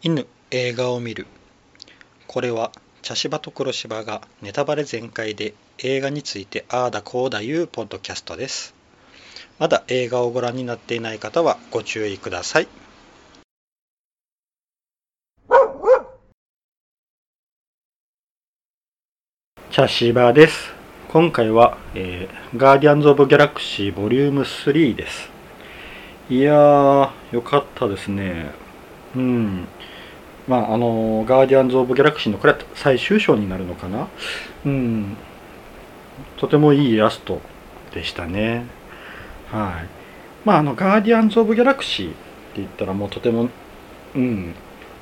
犬映画を見る。これは茶芝と黒芝がネタバレ全開で映画についてああだこうだいうポッドキャストです。まだ映画をご覧になっていない方はご注意ください。茶芝です。今回は、えー、ガーディアンズ・オブ・ギャラクシーボリューム3です。いやーよかったですね。うん。まああのガーディアンズ・オブ・ギャラクシーのこれは最終章になるのかな？うん。とてもいいイラストでしたね。はい。まああのガーディアンズ・オブ・ギャラクシーって言ったらもうとてもうん。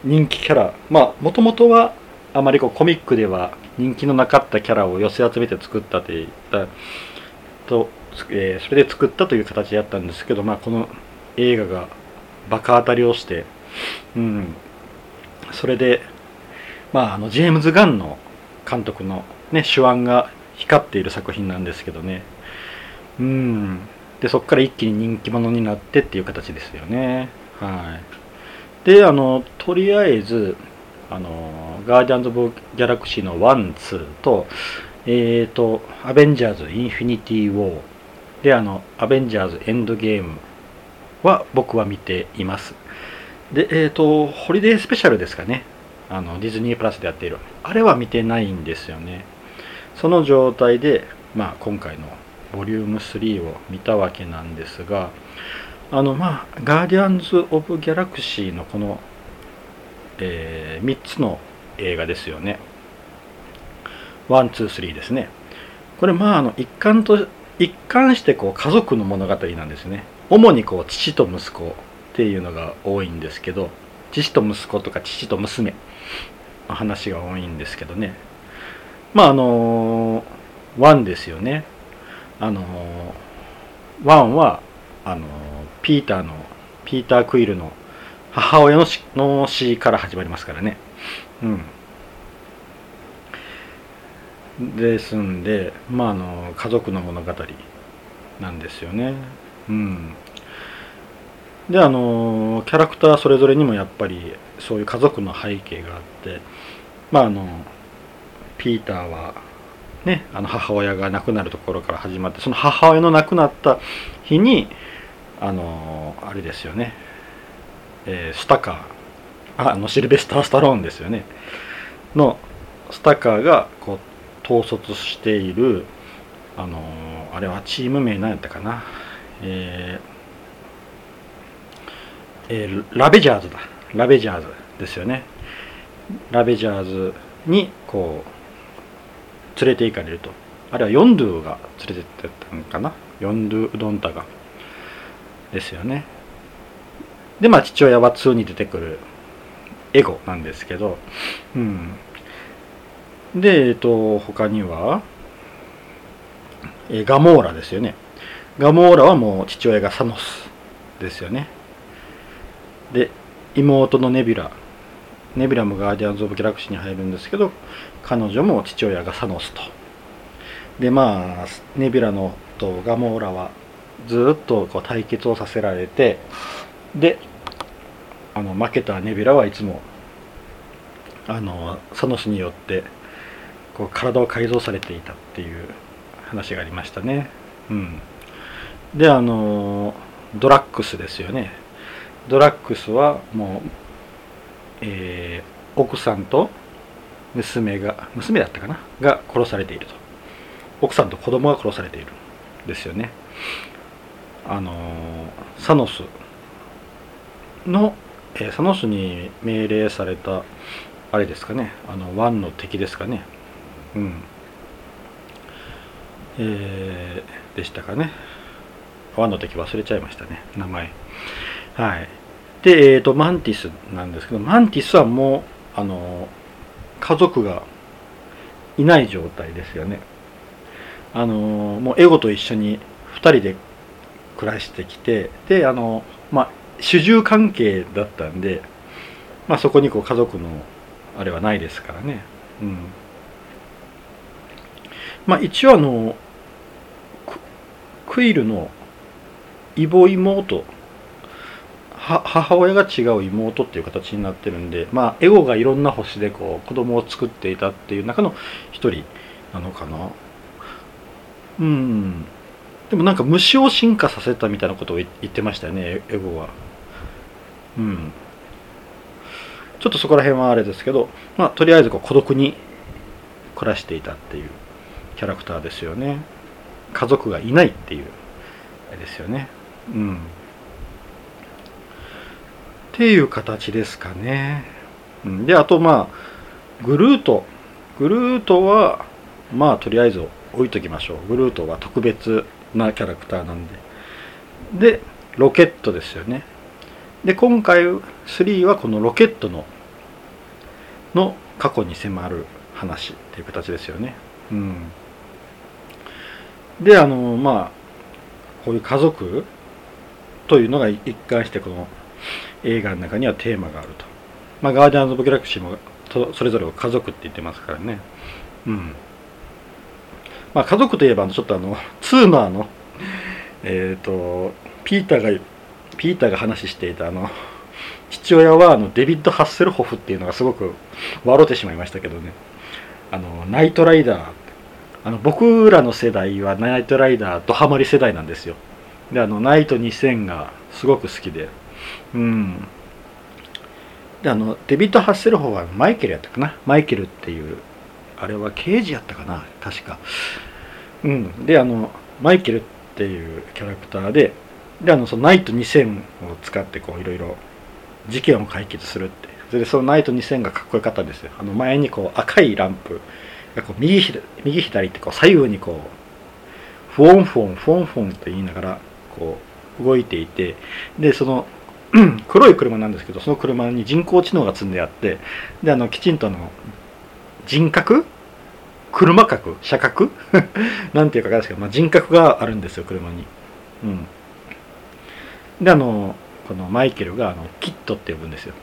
人気キャラ。まあもともとはあまりこうコミックでは人気のなかったキャラを寄せ集めて作ったといったと、えー、それで作ったという形でやったんですけど、まあ、この映画がバカ当たりをして、うん、それで、まあ、あのジェームズ・ガンの監督の、ね、手腕が光っている作品なんですけどね、うん、でそこから一気に人気者になってっていう形ですよね。はい、であのとりあえずあのガーディアンズ・オブ・ギャラクシーの1、2と、えっ、ー、と、アベンジャーズ・インフィニティ・ウォーで、あの、アベンジャーズ・エンドゲームは僕は見ています。で、えっ、ー、と、ホリデースペシャルですかね。あの、ディズニープラスでやっている。あれは見てないんですよね。その状態で、まあ、今回のボリューム3を見たわけなんですが、あの、まあ、ガーディアンズ・オブ・ギャラクシーのこのえー、3つの映画ですよね。 One, two, three ですね。これまああの一貫と一貫してこう家族の物語なんですね。主にこう父と息子っていうのが多いんですけど、父と息子とか父と娘の話が多いんですけどね。まああの one ですよね。あの one はあのピーターのピーター・クイルの母親のの死から始まりますからね。うん。ですんで、まあ、あの、家族の物語なんですよね。うん。で、あの、キャラクターそれぞれにもやっぱりそういう家族の背景があって、まあ、あの、ピーターは、ね、あの母親が亡くなるところから始まって、その母親の亡くなった日に、あの、あれですよね、えー、スタカーあのシルベスター・スタローンですよね。のスタカーがこう統率しているあの、あれはチーム名何やったかな。えー、えー、ラベジャーズだラベジャーズですよねラベジャーズにこう連れて行かれるとあれはヨンドゥが連れてってたのかなヨンドゥうどんたがですよねで、まあ、父親は2に出てくるエゴなんですけど、うん。で、えっと、他には、えガモーラですよね。ガモーラはもう父親がサノスですよね。で、妹のネビュラ。ネビュラもガーディアンズ・オブ・ギャラクシーに入るんですけど、彼女も父親がサノスと。で、まあ、ネビュラのとガモーラはずっとこう対決をさせられて、であの負けたネビュラはいつもあのサノスによってこう体を改造されていたっていう話がありましたね。うん、であのドラッグスですよね。ドラッグスはもう、えー、奥さんと娘が娘だったかな？が殺されていると。奥さんと子供が殺されているですよね。あのサノスの、えー、サノスに命令されたあれですかね。あのワンの敵ですかね。うん。えー、でしたかね。ワンの敵忘れちゃいましたね。名前。はい。でえ、ー、とマンティスなんですけどマンティスはもうあの家族がいない状態ですよねあのもうエゴと一緒に2人で暮らしてきてであのまあ主従関係だったんで、まあ、そこにこう家族のあれはないですからね。うんまあ、一応あのクイルの異母妹母親が違う妹っていう形になってるんでまあエゴがいろんな星でこう子供を作っていたっていう中の一人なのかな。うん。でもなんか虫を進化させたみたいなことを言ってましたよねエゴは。うん。ちょっとそこら辺はあれですけどまあとりあえずこう孤独に暮らしていたっていうキャラクターですよね。家族がいないっていうあれですよね。うん。っていう形ですかね、うん、であとまあグルート。グルートはまあとりあえず置いときましょう。グルートは特別なキャラクターなんで。でロケットですよね。で今回3はこのロケットのの過去に迫る話っていう形ですよね。うん。であのまあこういう家族というのが一貫してこの映画の中にはテーマがあると、まあ、ガーディアンズ・オブ・ギャラクシーもそれぞれを家族って言ってますからね。うん。まあ家族といえばちょっとあの2のあのえっ、ー、とピーターがピーターが話していたあの父親はあのデビッド・ハッセルホフっていうのがすごく笑ってしまいましたけどね。あのナイトライダー。あの僕らの世代はナイトライダードハマり世代なんですよ。であのナイト2000がすごく好きで。うん。であのデビッド・ハッセルホはマイケルやったかな？マイケルっていうあれは刑事やったかな？確か。うん。であのマイケルっていうキャラクターでであのそのナイト2000を使ってこういろいろ事件を解決するって。それでそのナイト2000がかっこよかったんですよ。あの前にこう赤いランプがこう右右左ってこう左右にこうフォンフォンフォンフォンと言いながらこう動いていて。でその 黒い車なんですけどその車に人工知能が積んであってであのきちんとの人格？車格？車格？なんていうかかですけど、まあ、人格があるんですよ車に。うん。であのこのマイケルがあのキットって呼ぶんですよ。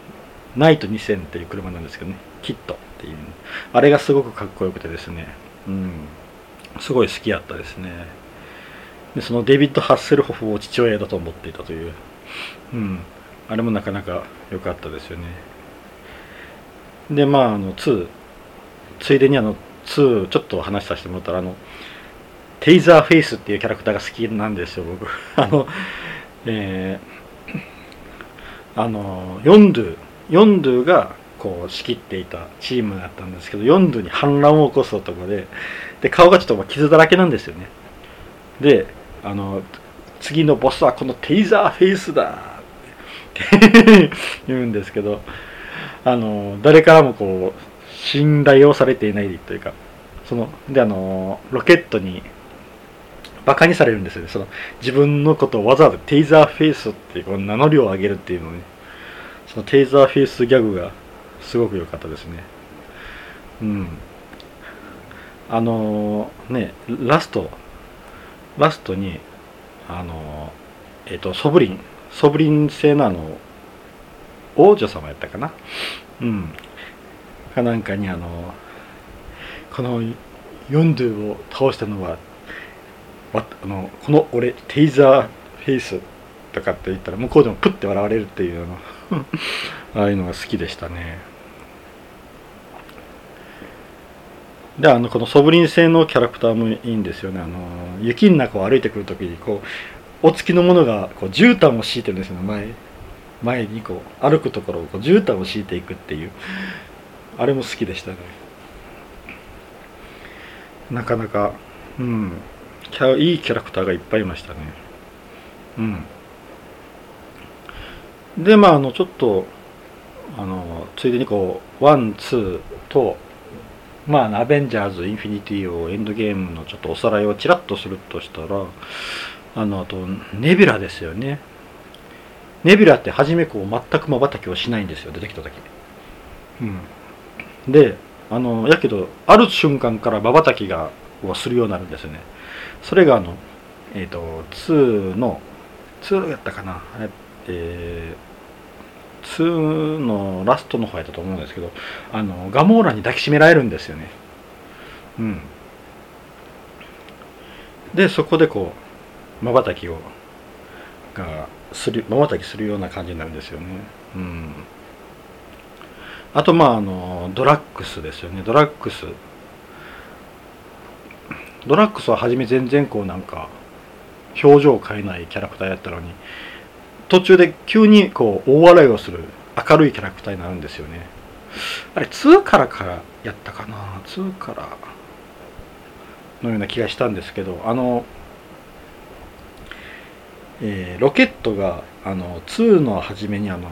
ナイト2000っていう車なんですけどね。キットっていう。あれがすごくかっこよくてですね。うん。すごい好きやったですね。でそのデビッド・ハッセルホフを父親だと思っていたという。うん。あれもなかなか良かったですよね。でまああの2ついでにあの2ちょっと話させてもらったらあのテイザーフェイスっていうキャラクターが好きなんですよ僕。あのえー、あのヨンドゥヨンドゥがこう仕切っていたチームだったんですけどヨンドゥに反乱を起こす男でで顔がちょっと傷だらけなんですよね。であの次のボスはこのテイザーフェイスだ 言うんですけどあの誰からもこう信頼をされていないというかそのであのロケットにバカにされるんですよね。その自分のことをわざわざテイザーフェイスっていうこの名乗りを上げるっていうのねそのテイザーフェイスギャグがすごく良かったですね。うん。あの、ねラストラストにあのえっ、ー、とソブリン。ソブリン製のあの王女様やったかな？うん。かなんかにあのこのヨンドゥを倒したのはあのこの俺テイザーフェイスとかって言ったら向こうでもプッて笑われるっていうの ああいうのが好きでしたね。であのこのソブリン製のキャラクターもいいんですよね。あの雪の中を歩いてくる時にこうお付きの者がこう絨毯を敷いてるんですよ前前にこう歩くところをこう絨毯を敷いていくっていう。あれも好きでしたね。なかなかうん。キャいいキャラクターがいっぱいいましたね。うん。でまああのちょっとあのついでにこうワンツーとまあアベンジャーズインフィニティをエンドゲームのちょっとおさらいをちらっとするとしたらあのあとネビュラですよね。ネビュラって初めこう全くまばたきをしないんですよ出てきた時。うん。であのやけどある瞬間からまばたきがをするようになるんですよね。それがあのえっ、ー、と2の2やったかな。えー、2のラストの方やったと思うんですけどあのガモーラに抱きしめられるんですよね。うん。でそこでこうまばたきをがするまばたきするような感じになるんですよね。うん。あとまああのドラッグスですよね。ドラッグス。ドラッグスは初め全然こうなんか表情を変えないキャラクターやったのに途中で急にこう大笑いをする明るいキャラクターになるんですよね。あれ2からからやったかな？2からのような気がしたんですけどあのえー、ロケットがあの2の初めにあの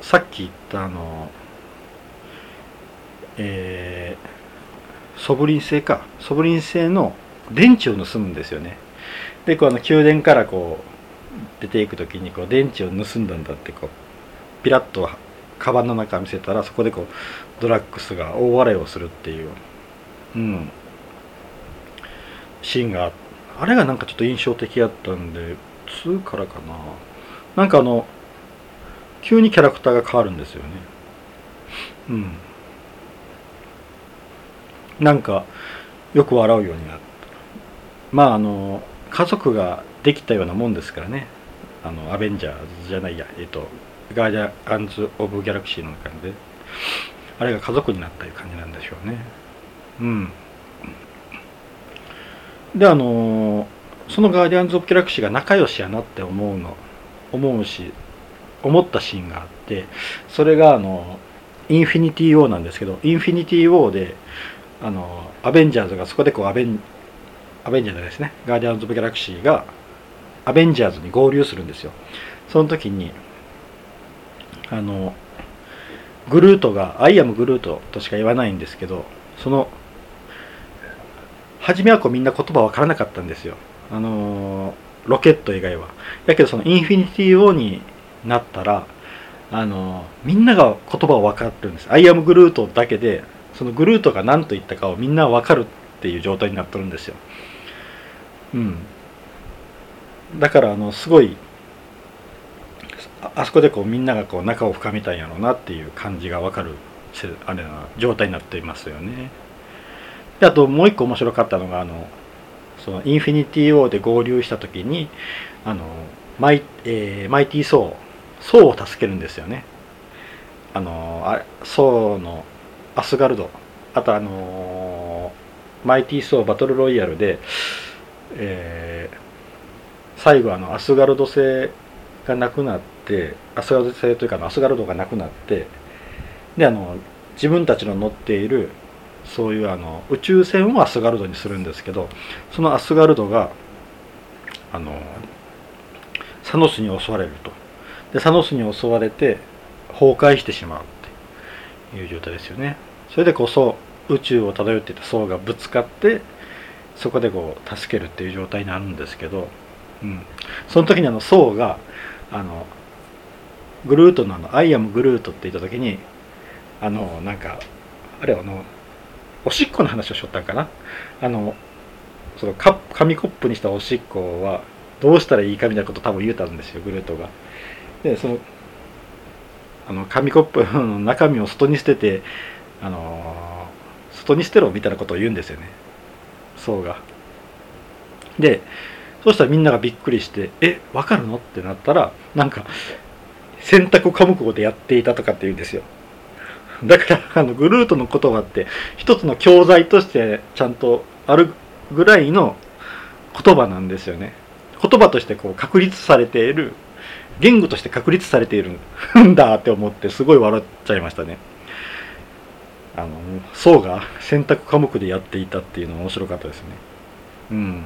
さっき言ったあのえー、ソブリン製か。ソブリン製の電池を盗むんですよね。でこの宮殿からこう出ていく時にこう電池を盗んだんだってこうピラッとカバンの中見せたらそこでこうドラッグスが大笑いをするっていう、うん、シーンがあれがなんかちょっと印象的やったんで2からかな。なんかあの急にキャラクターが変わるんですよね。うん。なんかよく笑うようになった。まああの家族ができたようなもんですからね。あのアベンジャーズじゃないやえっとガーディアンズ・オブ・ギャラクシーの中で。あれが家族になったいう感じなんでしょうね。うん。であのそのガーディアンズ・オブ・ギャラクシーが仲良しやなって思うの思うし思ったシーンがあってそれがあのインフィニティ・ウォーなんですけどインフィニティ・ウォーであのアベンジャーズがそこでこうアベンアベンジャーズですねガーディアンズ・オブ・ギャラクシーがアベンジャーズに合流するんですよ。その時にあのグルートが「 I am Groot」としか言わないんですけどその初めはこうみんな言葉分からなかったんですよ。あのロケット以外は。だけどそのインフィニティ・ウォーになったらあのみんなが言葉を分かってるんです「アイアムグルート」だけでそのグルートが何と言ったかをみんな分かるっていう状態になってるんですよ。うん。だからあのすごいあそこでこうみんながこう仲を深めたんやろうなっていう感じが分かるあれな状態になっていますよね。であともう一個面白かったのがあのそのインフィニティ・ウォーで合流した時にあのマイ,、えー、マイティー・ソーソーを助けるんですよね。あのあソーのアスガルド。あとあのマイティー・ソーバトルロイヤルで、えー、最後あのアスガルド星がなくなってアスガルド星というかアスガルドがなくなってであの自分たちの乗っているそういうあの宇宙船をアスガルドにするんですけどそのアスガルドがあのサノスに襲われると。でサノスに襲われて崩壊してしまうっていう状態ですよね。それでこそ宇宙を漂っていた層がぶつかってそこでこう助けるっていう状態になるんですけど、うん、その時にあの層があのグルートのあの「アイアムグルート」って言った時にあのなんかあれあのおしっこの話をしよったんかなあのその紙コップにしたおしっこはどうしたらいいかみたいなこと多分言うたんですよグルートが。でそのあの紙コップの中身を外に捨ててあの外に捨てろみたいなことを言うんですよねそうが。でそうしたらみんながびっくりして「えわかるの?」ってなったらなんか洗濯科目語でやっていたとかって言うんですよ。だからあのグルートの言葉って一つの教材としてちゃんとあるぐらいの言葉なんですよね。言葉としてこう確立されている言語として確立されているんだって思ってすごい笑っちゃいましたね。あの宋が選択科目でやっていたっていうのは面白かったですね。うん。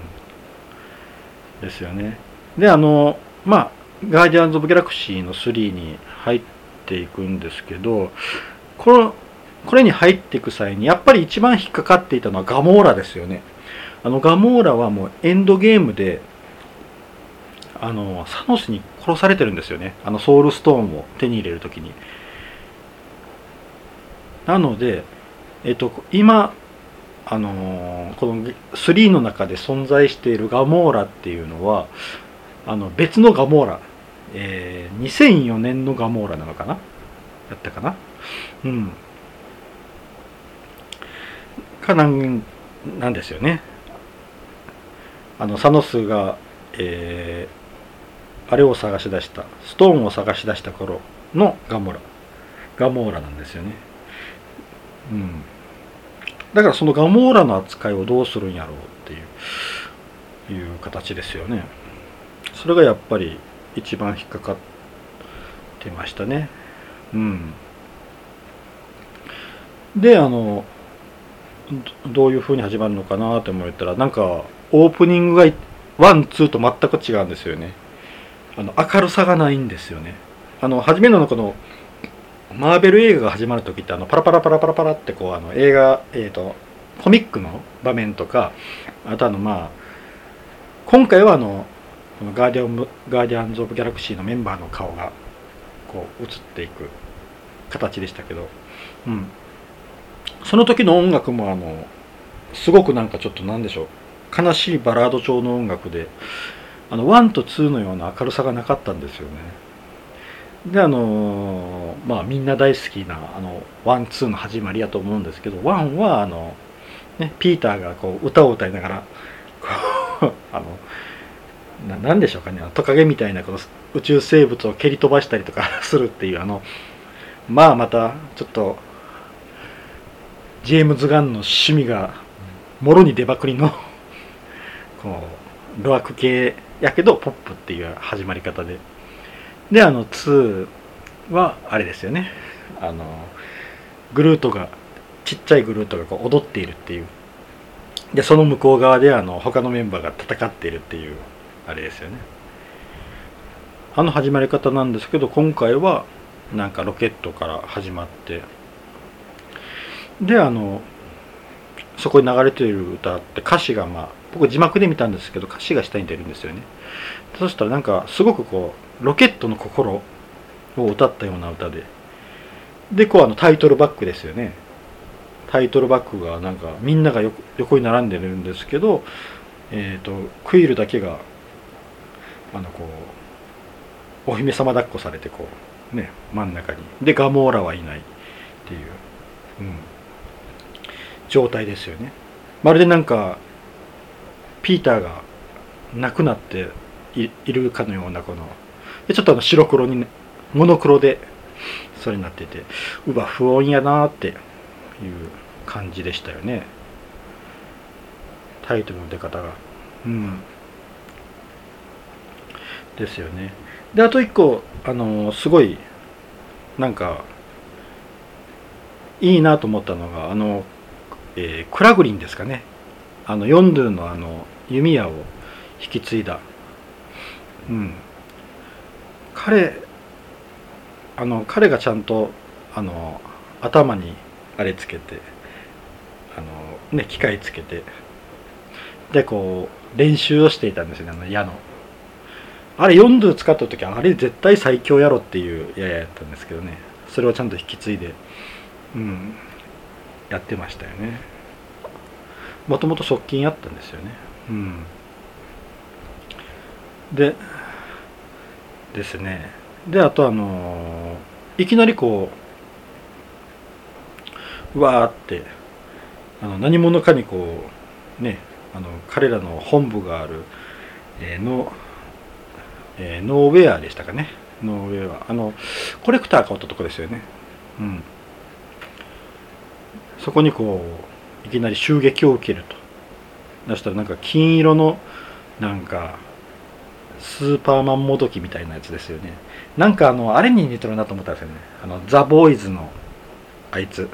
ですよね。であのまあガーディアンズ・オブ・ギャラクシーの3に入っていくんですけどこのこれに入っていく際にやっぱり一番引っかかっていたのはガモーラですよね。あのガモーラはもうエンドゲームであのサノスに殺されてるんですよね。あのソウルストーンを手に入れる時に。なのでえっと今あのこの3の中で存在しているガモーラっていうのはあの別のガモーラ、えー、2004年のガモーラなのかな？やったかな？うん。かなんですよね。あのサノスが、えーあれを探し出したストーンを探し出した頃のガモラ。ガモーラなんですよね。うん。だからそのガモーラの扱いをどうするんやろうっていういう形ですよね。それがやっぱり一番引っかかってましたね。うん。であのどういう風に始まるのかなって思ったらなんかオープニングがワンツーと全く違うんですよね。あの明るさがないんですよね。あの初めのこのマーベル映画が始まる時ってあのパラパラパラパラパラってこうあの映画えっ、ー、とコミックの場面とかあとあのまあ今回はあのガーディアンガーディアンズ・オブ・ギャラクシーのメンバーの顔がこう映っていく形でしたけど、うん、その時の音楽もあのすごくなんかちょっと何でしょう。悲しいバラード調の音楽であの1と2のような明るさがなかったんですよね。であのまあみんな大好きなあのワンツーの始まりやと思うんですけどワンはあの、ね、ピーターがこう歌を歌いながら あの何でしょうかねトカゲみたいなこの宇宙生物を蹴り飛ばしたりとかするっていうあのまあまたちょっとジェームズ・ガンの趣味がもろに出まくりの こうロアク系やけどポップっていう始まり方で。であの2はあれですよね。あのグルートがちっちゃいグルートがこう踊っているっていう。でその向こう側であの他のメンバーが戦っているっていうあれですよね。あの始まり方なんですけど今回はなんかロケットから始まってであのそこに流れている歌って歌詞がまあ僕字幕で見たんですけど歌詞が下に出るんですよね。そしたらなんかすごくこうロケットの心を歌ったような歌で。でこうあのタイトルバックですよね。タイトルバックがなんかみんなが横に並んでるんですけどえっ、ー、とクイルだけがあのこうお姫様抱っこされてこうね真ん中に。でガモーラはいないっていう、うん、状態ですよね。まるでなんかピーターが亡くなっているかのようなこのちょっとあの白黒に、モノクロでそれになっててうわ不穏やなっていう感じでしたよね。タイトルの出方が。うん。ですよね。であと一個あのすごいなんかいいなと思ったのがあのえー、クラグリンですかね。あのヨンドゥのあの弓矢を引き継いだ、うん、彼あの彼がちゃんとあの頭にあれつけてあの、ね、機械つけてでこう練習をしていたんですよねあの矢の。あれ4ドゥ使った時あれ絶対最強やろっていう矢やったんですけどね。それをちゃんと引き継いで。うん。やってましたよね。もともと側近やったんですよね。うん。でですね。であとあのいきなりこううわーってあの何者かにこうねあの彼らの本部がある、えー、の、えー、ノーウェアでしたかね。ノーウェア。あのコレクター買ったとこですよね。うんそこにこういきなり襲撃を受けると。出したらなんか金色のなんかスーパーマンもどきみたいなやつですよね。なんかあのあれに似てるなと思ったんですよね。あのザ・ボーイズのあいつ。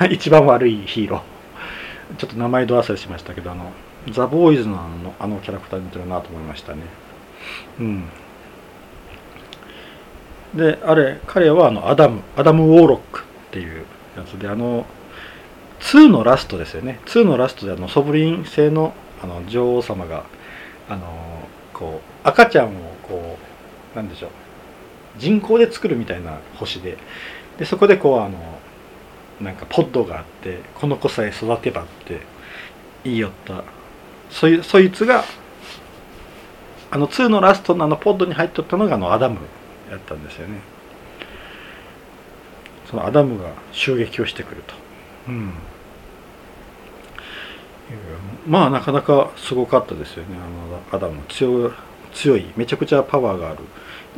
一番悪いヒーロー。ちょっと名前ど忘れしましたけどあのザ・ボーイズのあのあのキャラクターに似てるなと思いましたね。うん。であれ彼はあのアダムアダム・ウォーロックっていうやつであの2のラストですよね。2のラストであのソブリン製のあの女王様があのこう赤ちゃんをこうなんでしょう人工で作るみたいな星ででそこでこうあのなんかポッドがあってこの子さえ育てばって言いよった。そいそいつがあの2のラストのあのポッドに入っとったのがあのアダムやったんですよね。そのアダムが襲撃をしてくると。うん。まあなかなかすごかったですよね。あのアダム強強いめちゃくちゃパワーがある。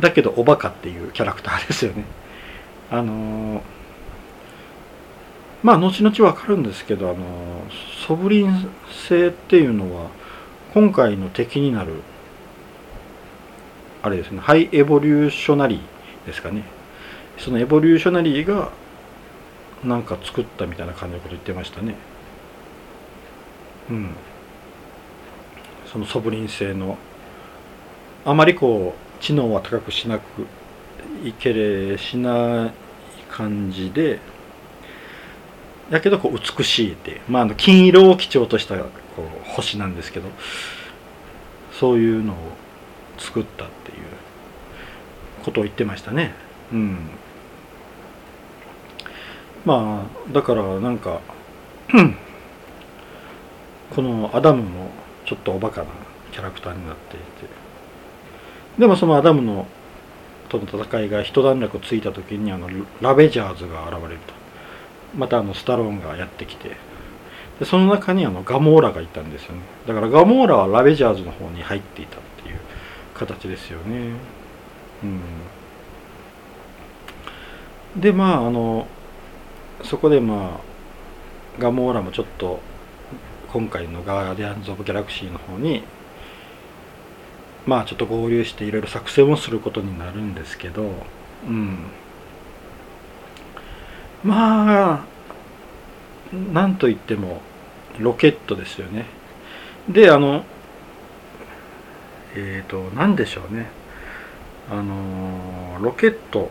だけどおバカっていうキャラクターですよね。あの、まあ後々わかるんですけどあの、ソブリン星っていうのは今回の敵になるあれですねハイエボリューショナリーですかね。そのエボリューショナリーがなんか作ったみたいな感じのこと言ってましたね。うん。そのソブリン星の。あまりこう知能は高くしなくいけれしない感じで。だけどこう美しいってまあ、あの金色を基調としたこう星なんですけど。そういうのを作ったっていうことを言ってましたね。うん。まあだからなんか このアダムもちょっとおバカなキャラクターになっていて。でもそのアダムのとの戦いが一段落ついた時にあのラベジャーズが現れると。またあのスタローンがやってきて。でその中にあのガモーラがいたんですよね。だからガモーラはラベジャーズの方に入っていたっていう形ですよね。うん。でまああのそこでまあガモーラもちょっと今回のガーディアンズ・オブ・ギャラクシーの方にまあちょっと合流していろいろ作戦をすることになるんですけどうん。まあなんといってもロケットですよね。であのえっ、ー、と何でしょうね。あのロケット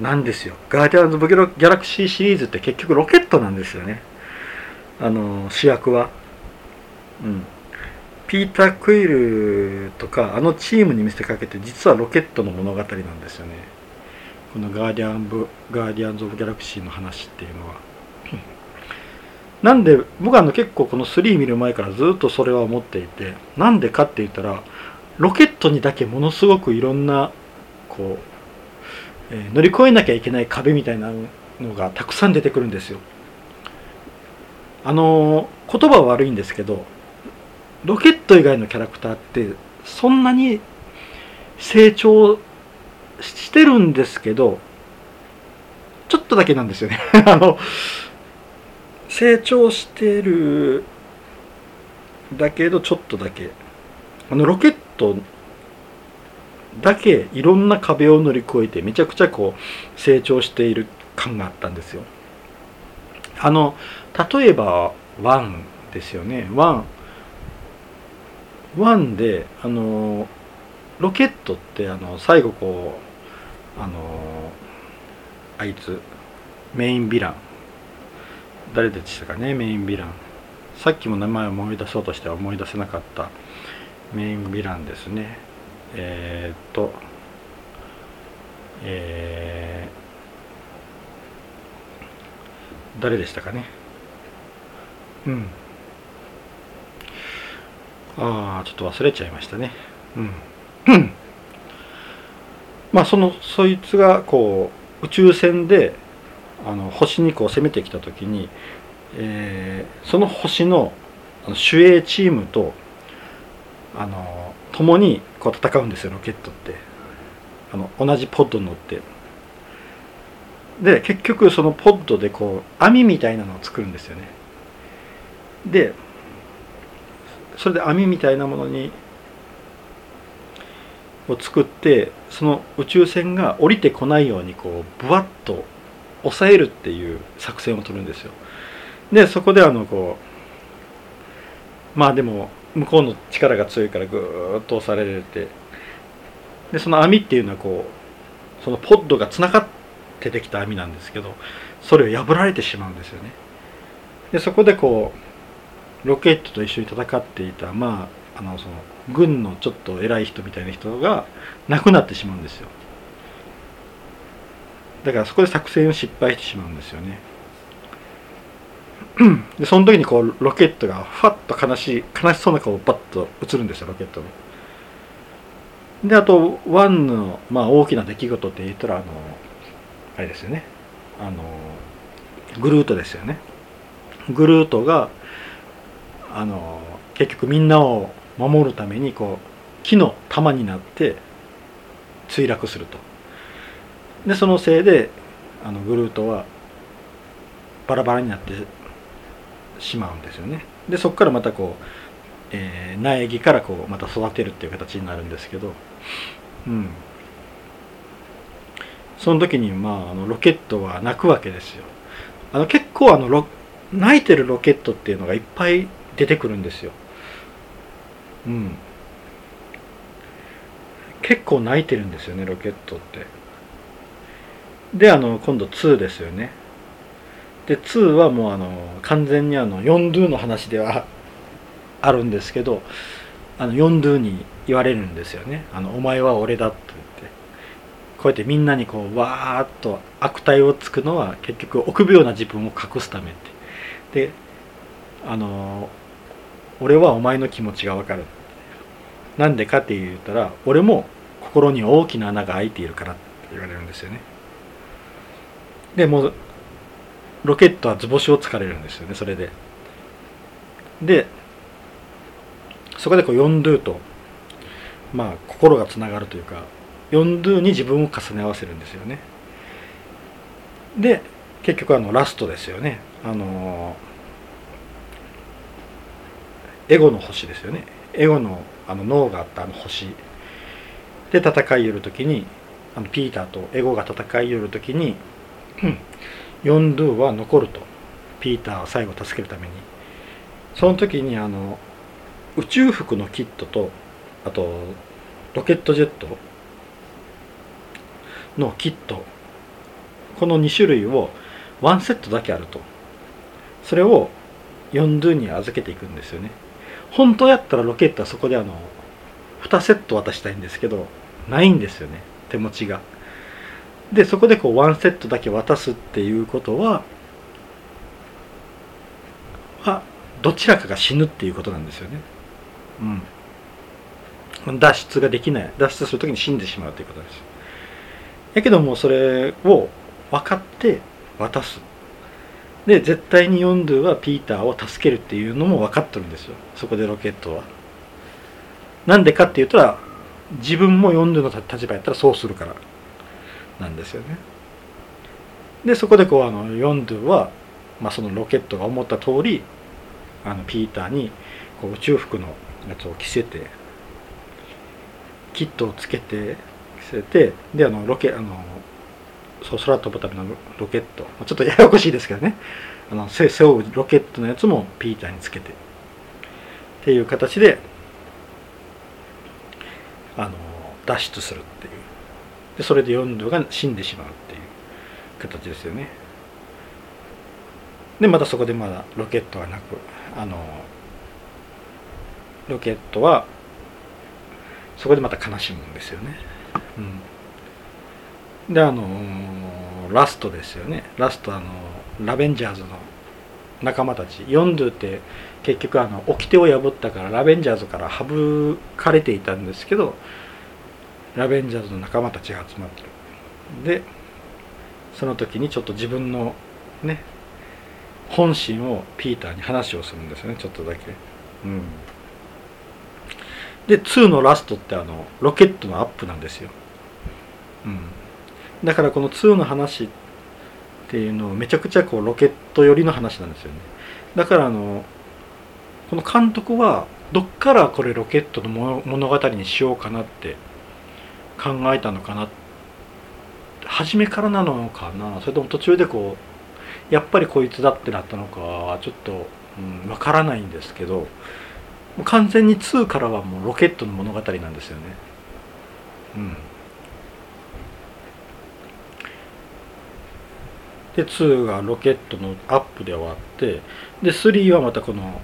なんですよ。ガーディアンズ・オブ・ギャラクシーシリーズって結局ロケットなんですよね。あの主役は。うん。ピーター・クイルとかあのチームに見せかけて実はロケットの物語なんですよね。このガーディアンブガーディアンズ・オブ・ギャラクシーの話っていうのは。なんで僕はあの結構この3見る前からずっとそれは思っていてなんでかって言ったらロケットにだけものすごくいろんなこうえ、乗り越えなきゃいけない壁みたいなのがたくさん出てくるんですよ。あの、言葉は悪いんですけどロケット以外のキャラクターってそんなに成長してるんですけどちょっとだけなんですよね あの成長してるだけどちょっとだけあのロケットだけいろんな壁を乗り越えてめちゃくちゃこう成長している感があったんですよ。あの例えば1ですよね。1 1であのロケットってあの最後こうあのあいつメインヴィラン。誰でしたかね？メインヴィラン。さっきも名前を思い出そうとしては思い出せなかったメインヴィランですね。えー、っとえー、誰でしたかね？うん。ああちょっと忘れちゃいましたね。うん。まあそのそいつがこう宇宙船であの星にこう攻めてきた時に、えー、その星のあの守衛チームとあの共にこう戦うんですよロケットって。あの同じポッドに乗って。で結局そのポッドでこう網みたいなのを作るんですよね。でそれで網みたいなものにを作ってその宇宙船が降りてこないようにこうブワッと抑えるっていう作戦を取るんですよ。でそこであのこうまあでも向こうの力が強いからぐーっと押されてでその網っていうのはこうそのポッドがつながってできた網なんですけどそれを破られてしまうんですよね。でそこでこうロケットと一緒に戦っていたまああのその軍のちょっと偉い人みたいな人が亡くなってしまうんですよ。だからそこで作戦を失敗してしまうんですよね。でその時にこうロケットがふわっと悲しい悲しそうな顔をバッと映るんですよロケットの。であとワンの、まあ、大きな出来事って言ったらあのあれですよねあのグルートですよね。グルートがあの結局みんなを守るためにこう木の玉になって墜落するとでそのせいであのグルートはバラバラになってしまうんですよね。でそこからまたこう、えー、苗木からこうまた育てるっていう形になるんですけどうん。その時にまああのロケットは鳴くわけですよ。あの結構あのロ鳴いてるロケットっていうのがいっぱい出てくるんですよ。うん。結構鳴いてるんですよねロケットって。であの今度2ですよね。で2はもうあの完全にあの4ドゥの話ではあるんですけどあの4ドゥに言われるんですよね。あのお前は俺だって言って。こうやってみんなにこうわーっと悪態をつくのは結局臆病な自分を隠すためって。であの俺はお前の気持ちがわかる。なんでかって言ったら俺も心に大きな穴が開いているからって言われるんですよね。でもロケットは図星を突かれるんですよねそれで。でそこでこう4ドゥとまあ心がつながるというか4ドゥに自分を重ね合わせるんですよね。で結局あのラストですよね。あのエゴの星ですよね。エゴのあの脳があったあの星。で戦いよる時にあのピーターとエゴが戦いよる時に、うん4ドゥは残るとピーターを最後助けるために。その時にあの宇宙服のキットとあとロケットジェットのキット。この2種類をワンセットだけあると。それを4ドゥに預けていくんですよね。本当やったらロケットはそこであの2セット渡したいんですけどないんですよね。手持ちが。でそこでこうワンセットだけ渡すっていうことははどちらかが死ぬっていうことなんですよね。うん。脱出ができない。脱出する時に死んでしまうということですやけどもそれを分かって渡す。で絶対にヨンドゥはピーターを助けるっていうのも分かってるんですよ。そこでロケットは。なんでかっていうと自分もヨンドゥの立場やったらそうするからなんですよね。でそこでこうあのヨンドゥは、まあ、そのロケットが思った通りあのピーターにこう宇宙服のやつを着せてキットをつけて着せてであのロケあのそう空飛ぶためのロケット。ちょっとややこしいですけどね。あの背負うロケットのやつもピーターにつけて。っていう形であの脱出するっていう。でそれで4度が死んでしまうっていう形ですよね。でまたそこでまだロケットはなくあのロケットはそこでまた悲しむんですよね、うん、であのラストですよね。ラストあのラベンジャーズの仲間たち。ヨンドゥって結局あの掟を破ったからラベンジャーズから省かれていたんですけどラベンジャーズの仲間たちが集まってる。でその時にちょっと自分のね本心をピーターに話をするんですよね。ちょっとだけ。うん。で2のラストってあのロケットのアップなんですよ、うん、だからこの2の話っていうのをめちゃくちゃこうロケット寄りの話なんですよね。だからあのこの監督はどっからこれロケットの物語にしようかなって考えたのかな初めからなのかなそれとも途中でこうやっぱりこいつだってなったのかはちょっとうん、からないんですけど完全に2からはもうロケットの物語なんですよね。うん、で2がロケットのアップで終わってで3はまたこの、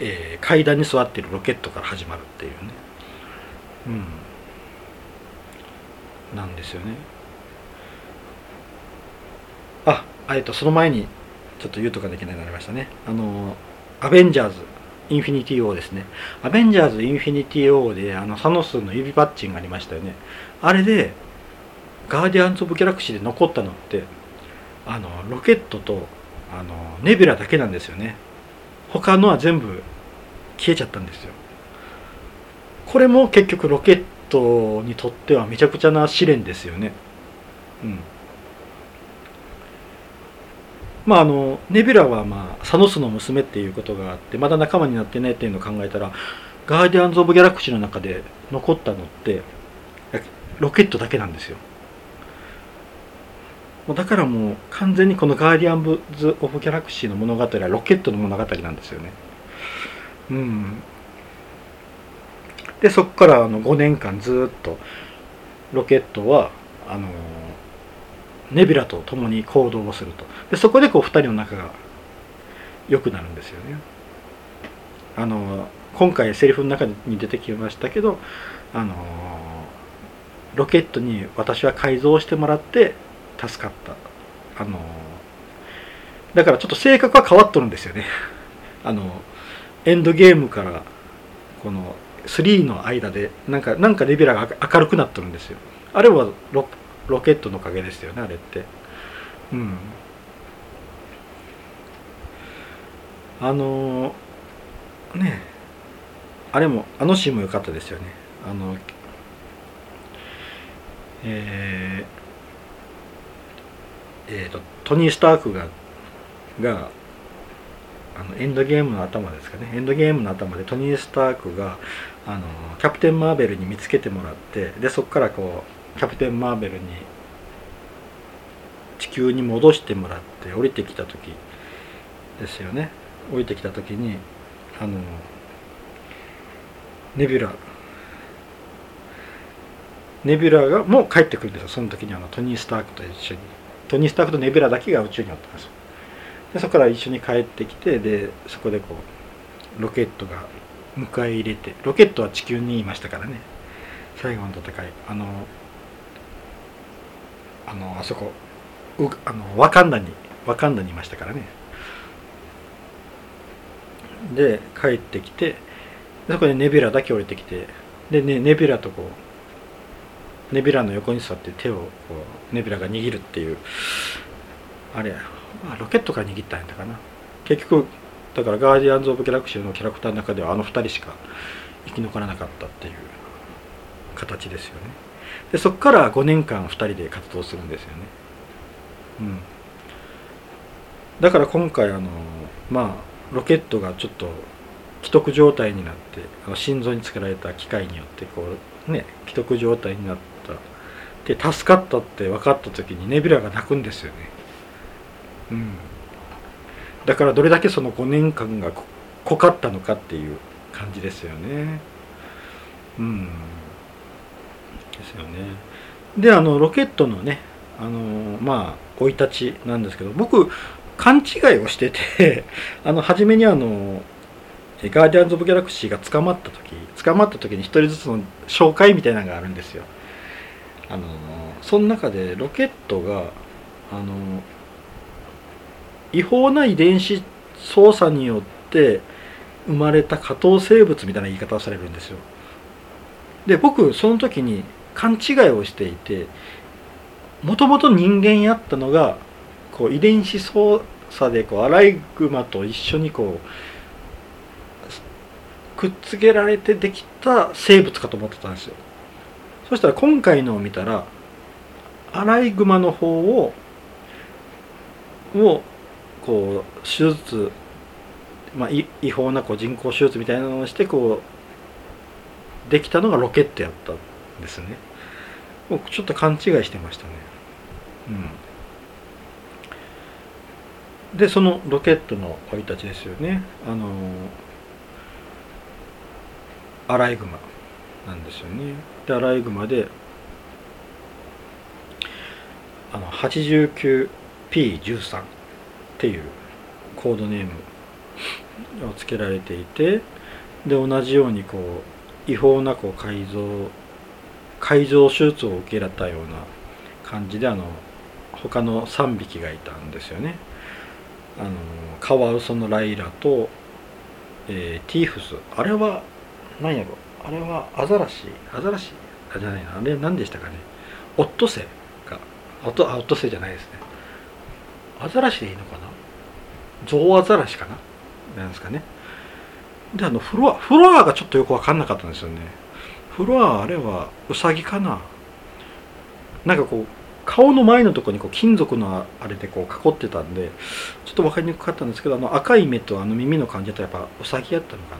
えー、階段に座っているロケットから始まるっていうね。うん。なんですよね。あえっとその前にちょっと言うとかできないようになりましたね。あのアベンジャーズインフィニティ・ウォーですね。アベンジャーズ・インフィニティ・ウォーであのサノスの指パッチンがありましたよね。あれでガーディアンズ・オブ・ギャラクシーで残ったのってあのロケットとあのネビュラだけなんですよね。他のは全部消えちゃったんですよ。これも結局ロケットにとってはめちゃくちゃな試練ですよね。うん。まああのネビュラはまあサノスの娘っていうことがあってまだ仲間になってないっていうのを考えたらガーディアンズ・オブ・ギャラクシーの中で残ったのってロケットだけなんですよ。だからもう完全にこのガーディアンズ・オブ・ギャラクシーの物語はロケットの物語なんですよね。うん。でそこからあの5年間ずっとロケットはあのネビュラと共に行動をすると。でそこでこう2人の仲が良くなるんですよね。あの今回セリフの中に出てきましたけどあのロケットに私は改造してもらって助かった。あのだからちょっと性格は変わっとるんですよね。あのエンドゲームからこの3の間でなんかなんかレベラが明るくなっとるんですよ。あれはロロケットのおかげですよねあれって。うん。あのねあれもあのシーンも良かったですよね。あのえー、えーと、トニー・スタークががあのエンドゲームの頭ですかね。エンドゲームの頭でトニー・スタークがあのキャプテン・マーベルに見つけてもらってでそこからこうキャプテン・マーベルに地球に戻してもらって降りてきた時ですよね。降りてきた時にあのネビュラネビュラがもう帰ってくるんですよ。その時にあのトニー・スタークと一緒に。トニー・スタークとネビュラだけが宇宙におったんですよ。でそこから一緒に帰ってきてでそこでこうロケットが迎え入れてロケットは地球にいましたからね。最後の戦いあのあのあそこうあのワカンダにワカンダにいましたからね。で帰ってきてそこでネビラだけ降りてきてで、ね、ネビラとこうネビラの横に座って手をこうネビラが握るっていうあれあ、ロケットから握ったんやったかな。結局だからガーディアンズ・オブ・ギャラクシーのキャラクターの中ではあの2人しか生き残らなかったっていう形ですよね。でそこから5年間2人で活動するんですよね。うん。だから今回あのまあロケットがちょっと既得状態になってあの心臓につけられた機械によってこうね既得状態になった。で助かったって分かった時にネビュラが泣くんですよね。うん、だからどれだけその5年間が濃かったのかっていう感じですよね。うん。ですよね。であのロケットのねあのまあ生い立ちなんですけど僕勘違いをしてて あの初めにあのガーディアンズ・オブ・ギャラクシーが捕まった時捕まった時に一人ずつの紹介みたいなのがあるんですよ。あのその中でロケットがあの違法な遺伝子操作によって生まれた下等生物みたいな言い方をされるんですよ。で僕その時に勘違いをしていてもともと人間やったのがこう遺伝子操作でこうアライグマと一緒にこうくっつけられてできた生物かと思ってたんですよ。そしたら今回のを見たらアライグマの方ををこう手術、まあ、違法なこう人工手術みたいなのをしてこうできたのがロケットやったんですね。僕ちょっと勘違いしてましたね。うん。でそのロケットの生い立ちですよね。あのアライグマなんですよね。でアライグマであの 89P13 っていうコードネームを付けられていてで同じようにこう違法なこう改造改造手術を受けられたような感じであの他の3匹がいたんですよね。あのカワウソのライラと、えー、ティーフス。あれは何やろ？あれはアザラシ？アザラシ？あじゃないな。あれ何でしたかね？オットセイか。オットあオットセイじゃないですね。アザラシでいいのかな？ゾウアザラシかな？なんですかね。であのフロアフロアがちょっとよく分かんなかったんですよね。フロアあれはウサギかな？なんかこう顔の前のとこにこう金属のあれでこう囲ってたんでちょっと分かりにくかったんですけどあの赤い目とあの耳の感じだとやっぱウサギやったのか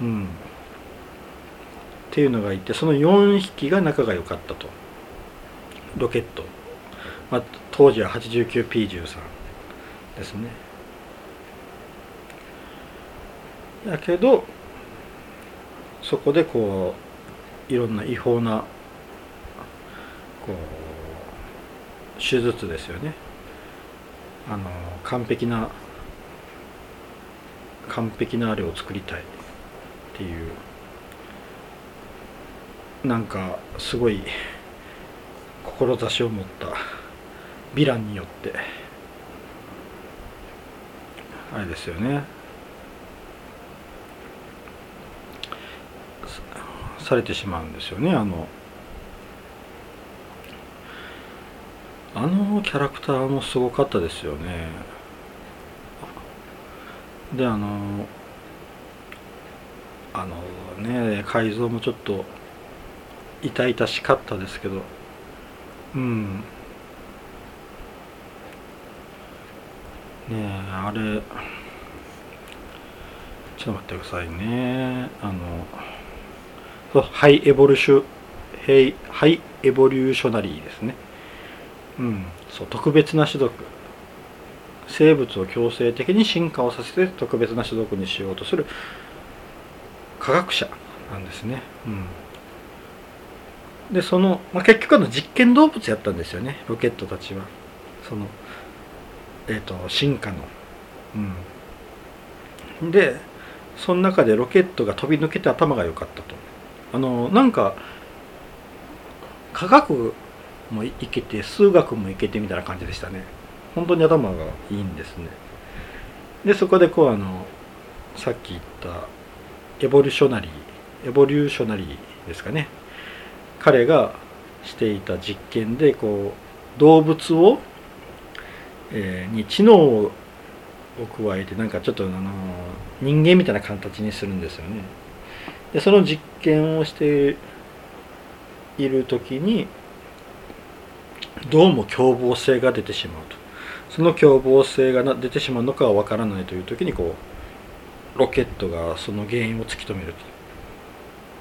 な？うん。っていうのがいてその4匹が仲が良かったと。ロケット、まあ、当時は 89P13 ですね。だけどそこでこういろんな違法なこう手術ですよね。あの完璧な完璧なあれを作りたいっていう。なんかすごい志を持ったヴィランによってあれですよね。されてしまうんですよね。あのあのキャラクターもすごかったですよね。であのあのね改造もちょっと痛々しかったですけど。うん。ねえあれちょっと待ってくださいね。あのハイエボリュシュハイエボリューショナリーですね。うんそう特別な種族。生物を強制的に進化をさせて特別な種族にしようとする科学者なんですね。うん。でその、まあ、結局あの実験動物やったんですよね。ロケットたちは。そのえっ、ー、と進化の。うん。でその中でロケットが飛び抜けて頭が良かったと。あのなんか科学もいけて数学もいけてみたいな感じでしたね。本当に頭がいいんですね。でそこでこうあのさっき言ったエボリューショナリーエボリューショナリーですかね。彼がしていた実験でこう動物を、えー、に知能を加えてなんかちょっとあの人間みたいな形にするんですよね。でその実験をしている時にどうも凶暴性が出てしまうとその凶暴性が出てしまうのかは分からないという時にこうロケットがその原因を突き止めると。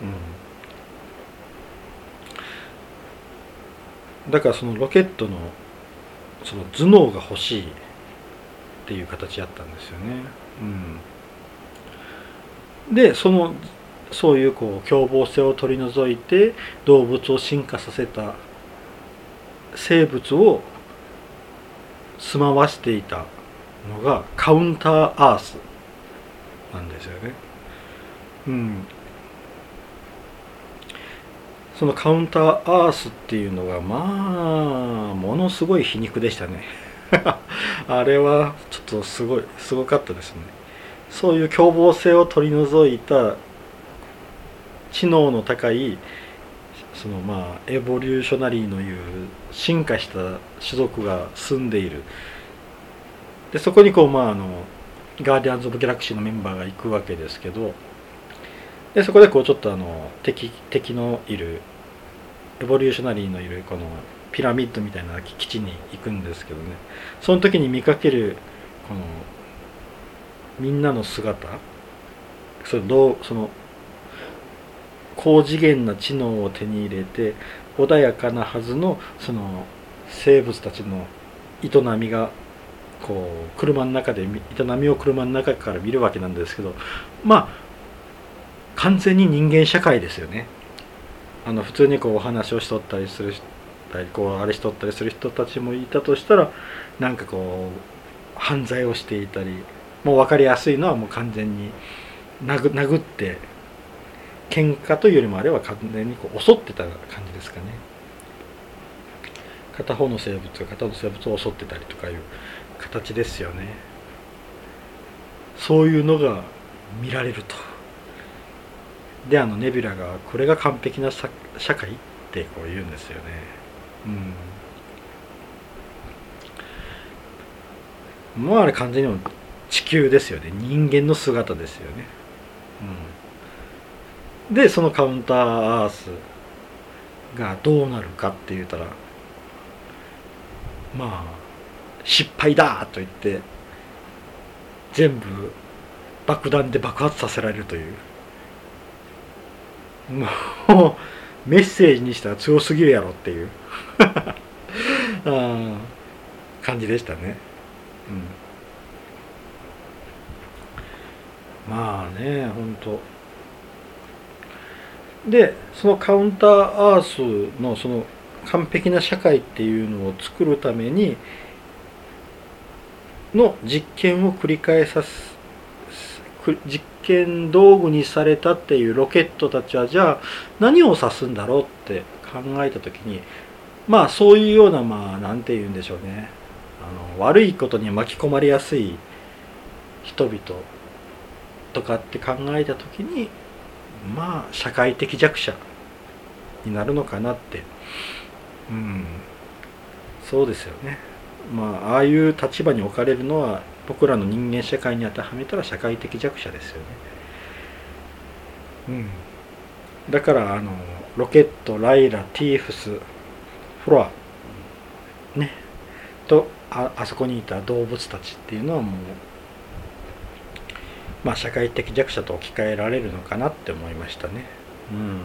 うんだからそのロケットのその頭脳が欲しいっていう形やったんですよね。うん、でそのそういうこう凶暴性を取り除いて動物を進化させた生物を住まわしていたのがカウンターアースなんですよね。うん、そのカウンターアースっていうのがまあものすごい皮肉でしたね。あれはちょっとすごいすごかったですね。そういう凶暴性を取り除いた知能の高いそのまあエボリューショナリーのいう進化した種族が住んでいる。でそこにこうまああのガーディアンズ・オブ・ギャラクシーのメンバーが行くわけですけどでそこでこうちょっとあの敵敵のいるエボリューショナリーのいるこのピラミッドみたいな基地に行くんですけどね。その時に見かけるこのみんなの姿そのどうその高次元な知能を手に入れて穏やかなはずのその生物たちの営みがこう車の中で営みを車の中から見るわけなんですけどまあ完全に人間社会ですよね。あの普通にこうお話をしとったりするこうあれしとったりする人たちもいたとしたらなんかこう犯罪をしていたりもう分かりやすいのはもう完全に殴殴って喧嘩というよりもあれは完全にこう襲ってた感じですかね片方の生物が片方の生物を襲ってたりとかいう形ですよねそういうのが見られると。であのネビュラがこれが完璧な社会ってこう言うんですよね。うん、もうあれ完全に地球ですよね人間の姿ですよね。うん、でそのカウンターアースがどうなるかって言ったらまあ失敗だと言って全部爆弾で爆発させられるという。もうメッセージにしたら強すぎるやろっていう。あ感じでしたね、うん、まあね本当でそのカウンターアースのその完璧な社会っていうのを作るためにの実験を繰り返さす実験道具にされたっていうロケットたちはじゃあ何を指すんだろうって考えた時にまあそういうようなまあ何て言うんでしょうね。あの悪いことに巻き込まれやすい人々とかって考えた時にまあ社会的弱者になるのかなって。うん。そうですよね。まあああいう立場に置かれるのは僕らの人間社会に当てはめたら社会的弱者ですよね。うん。だからあのロケットライラティーフスフロアね。とああそこにいた動物たちっていうのはもうまあ社会的弱者と置き換えられるのかなって思いましたね。うん。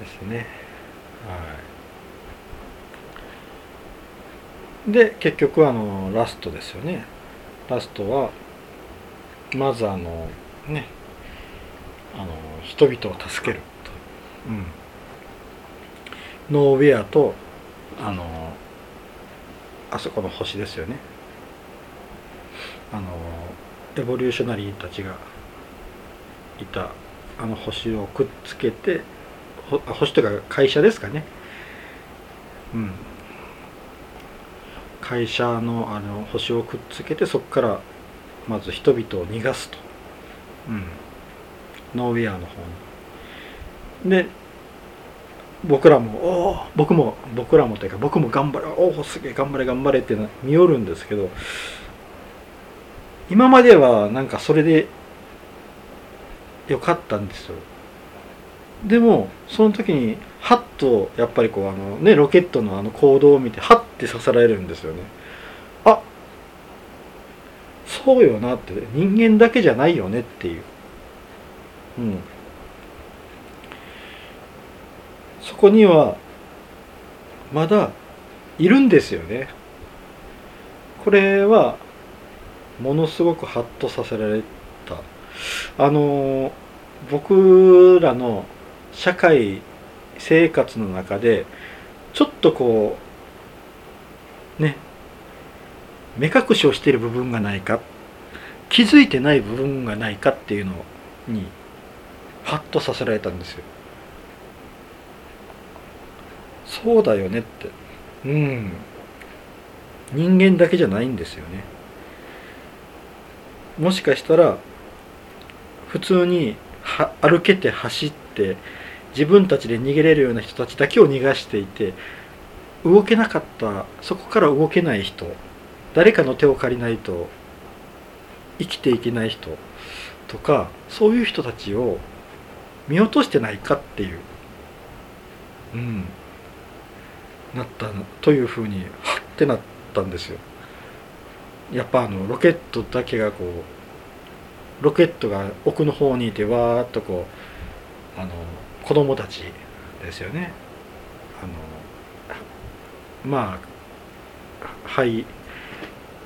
ですね。はい。で結局あのラストですよね。ラストはまずあのねあの人々を助ける。と、うん、ノーウェアとあのあそこの星ですよね。あのエボリューショナリーたちがいたあの星をくっつけて星というか会社ですかね。うん。会社のあの星をくっつけてそこからまず人々を逃がすと、うん、ノーウェアの方に。で僕らもおお僕も僕らもというか僕も頑張れおおすげえ頑張れ頑張れって見よるんですけど今まではなんかそれでよかったんですよ。でもその時にハッとやっぱりこうあのねロケットのあの行動を見てハッて刺さられるんですよね。あそうよなって。人間だけじゃないよねっていう。うん。そこにはまだいるんですよね。これはものすごくハッとさせられた。あの僕らの社会生活の中でちょっとこうね目隠しをしている部分がないか気づいてない部分がないかっていうのにハッとさせられたんですよ。そうだよねって。うん。人間だけじゃないんですよね。もしかしたら普通に歩けて走って自分たちで逃げれるような人たちだけを逃がしていて動けなかったそこから動けない人誰かの手を借りないと生きていけない人とかそういう人たちを見落としてないかっていううんなったというふうにはってなったんですよ。やっぱあのロケットだけがこうロケットが奥の方にいてわーっとこうあの子供たちですよね。あのまあハイ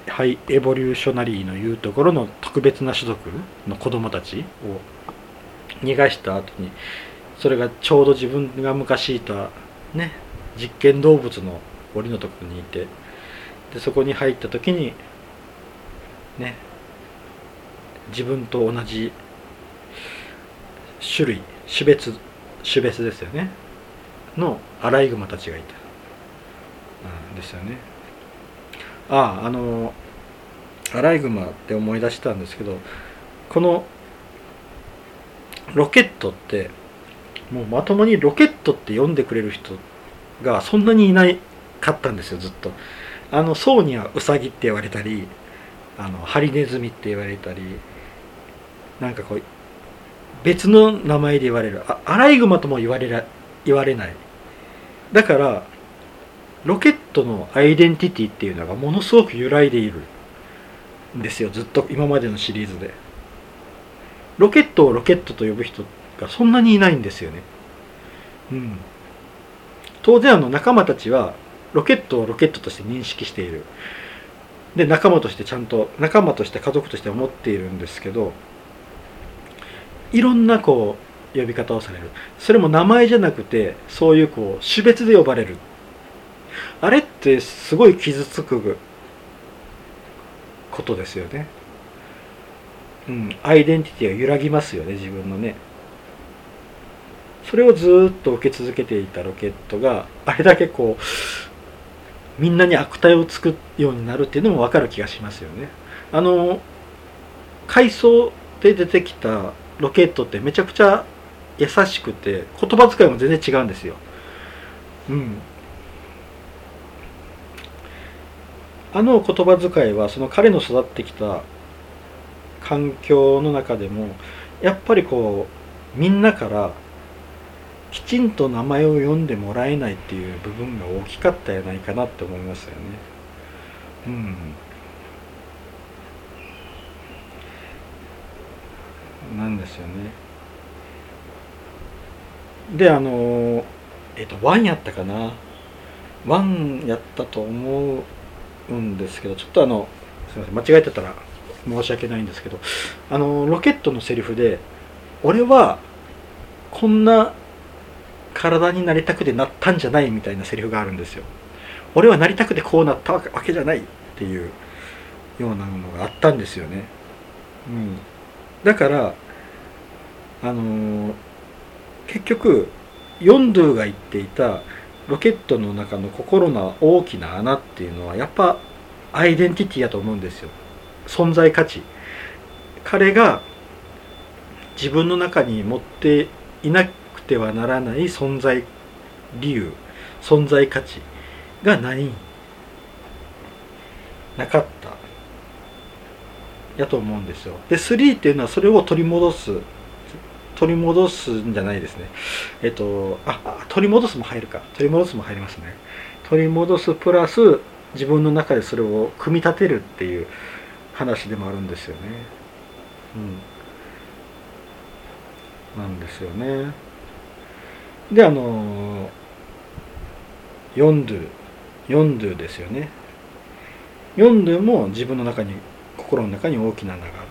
ハイエボリューショナリーのいうところの特別な種族の子供たちを逃がした後にそれがちょうど自分が昔いたね実験動物の檻のとこにいてでそこに入った時にね。自分と同じ種類種別種別ですよね。のアライグマたちがいた、うん、ですよね。あああのアライグマって思い出したんですけどこのロケットってもうまともにロケットって呼んでくれる人がそんなにいないかったんですよずっと。あの層にはウサギって言われたりあのハリネズミって言われたりなんかこう別の名前で言われる。あアライグマとも言われら言われない。だからロケットのアイデンティティっていうのがものすごく揺らいでいるんですよ。ずっと今までのシリーズで。ロケットをロケットと呼ぶ人がそんなにいないんですよね。うん。当然あの仲間たちはロケットをロケットとして認識している。で仲間としてちゃんと仲間として家族として思っているんですけどいろんなこう呼び方をされる。それも名前じゃなくてそういうこう種別で呼ばれる。あれってすごい傷つくことですよね。うんアイデンティティが揺らぎますよね自分のね。それをずっと受け続けていたロケットがあれだけこうみんなに悪態をつくようになるっていうのも分かる気がしますよね。あの回想で出てきたロケットってめちゃくちゃ優しくて言葉遣いも全然違うんですよ。うん。あの言葉遣いはその彼の育ってきた環境の中でもやっぱりこうみんなからきちんと名前を呼んでもらえないっていう部分が大きかったやないかなって思いますよね。うんなんですよね。であのえっ、とワンやったかなワンやったと思うんですけどちょっとあのすみません間違えてたら申し訳ないんですけどあのロケットのセリフで「俺はこんな体になりたくてなったんじゃない」みたいなセリフがあるんですよ。俺はなりたくてこうなったわけじゃないっていうようなのがあったんですよね。うん、だからあのー、結局ヨンドゥが言っていたロケットの中の心の大きな穴っていうのはやっぱアイデンティティやと思うんですよ存在価値彼が自分の中に持っていなくてはならない存在理由存在価値がないなかったやと思うんですよ。で3っていうのはそれを取り戻す取り戻すんじゃないですね。えっとあ取り戻すも入るか。取り戻すも入りますね。取り戻すプラス自分の中でそれを組み立てるっていう話でもあるんですよね。うん。なんですよね。であのヨンドゥヨンドゥですよね。ヨンドゥも自分の中に心の中に大きな穴がある。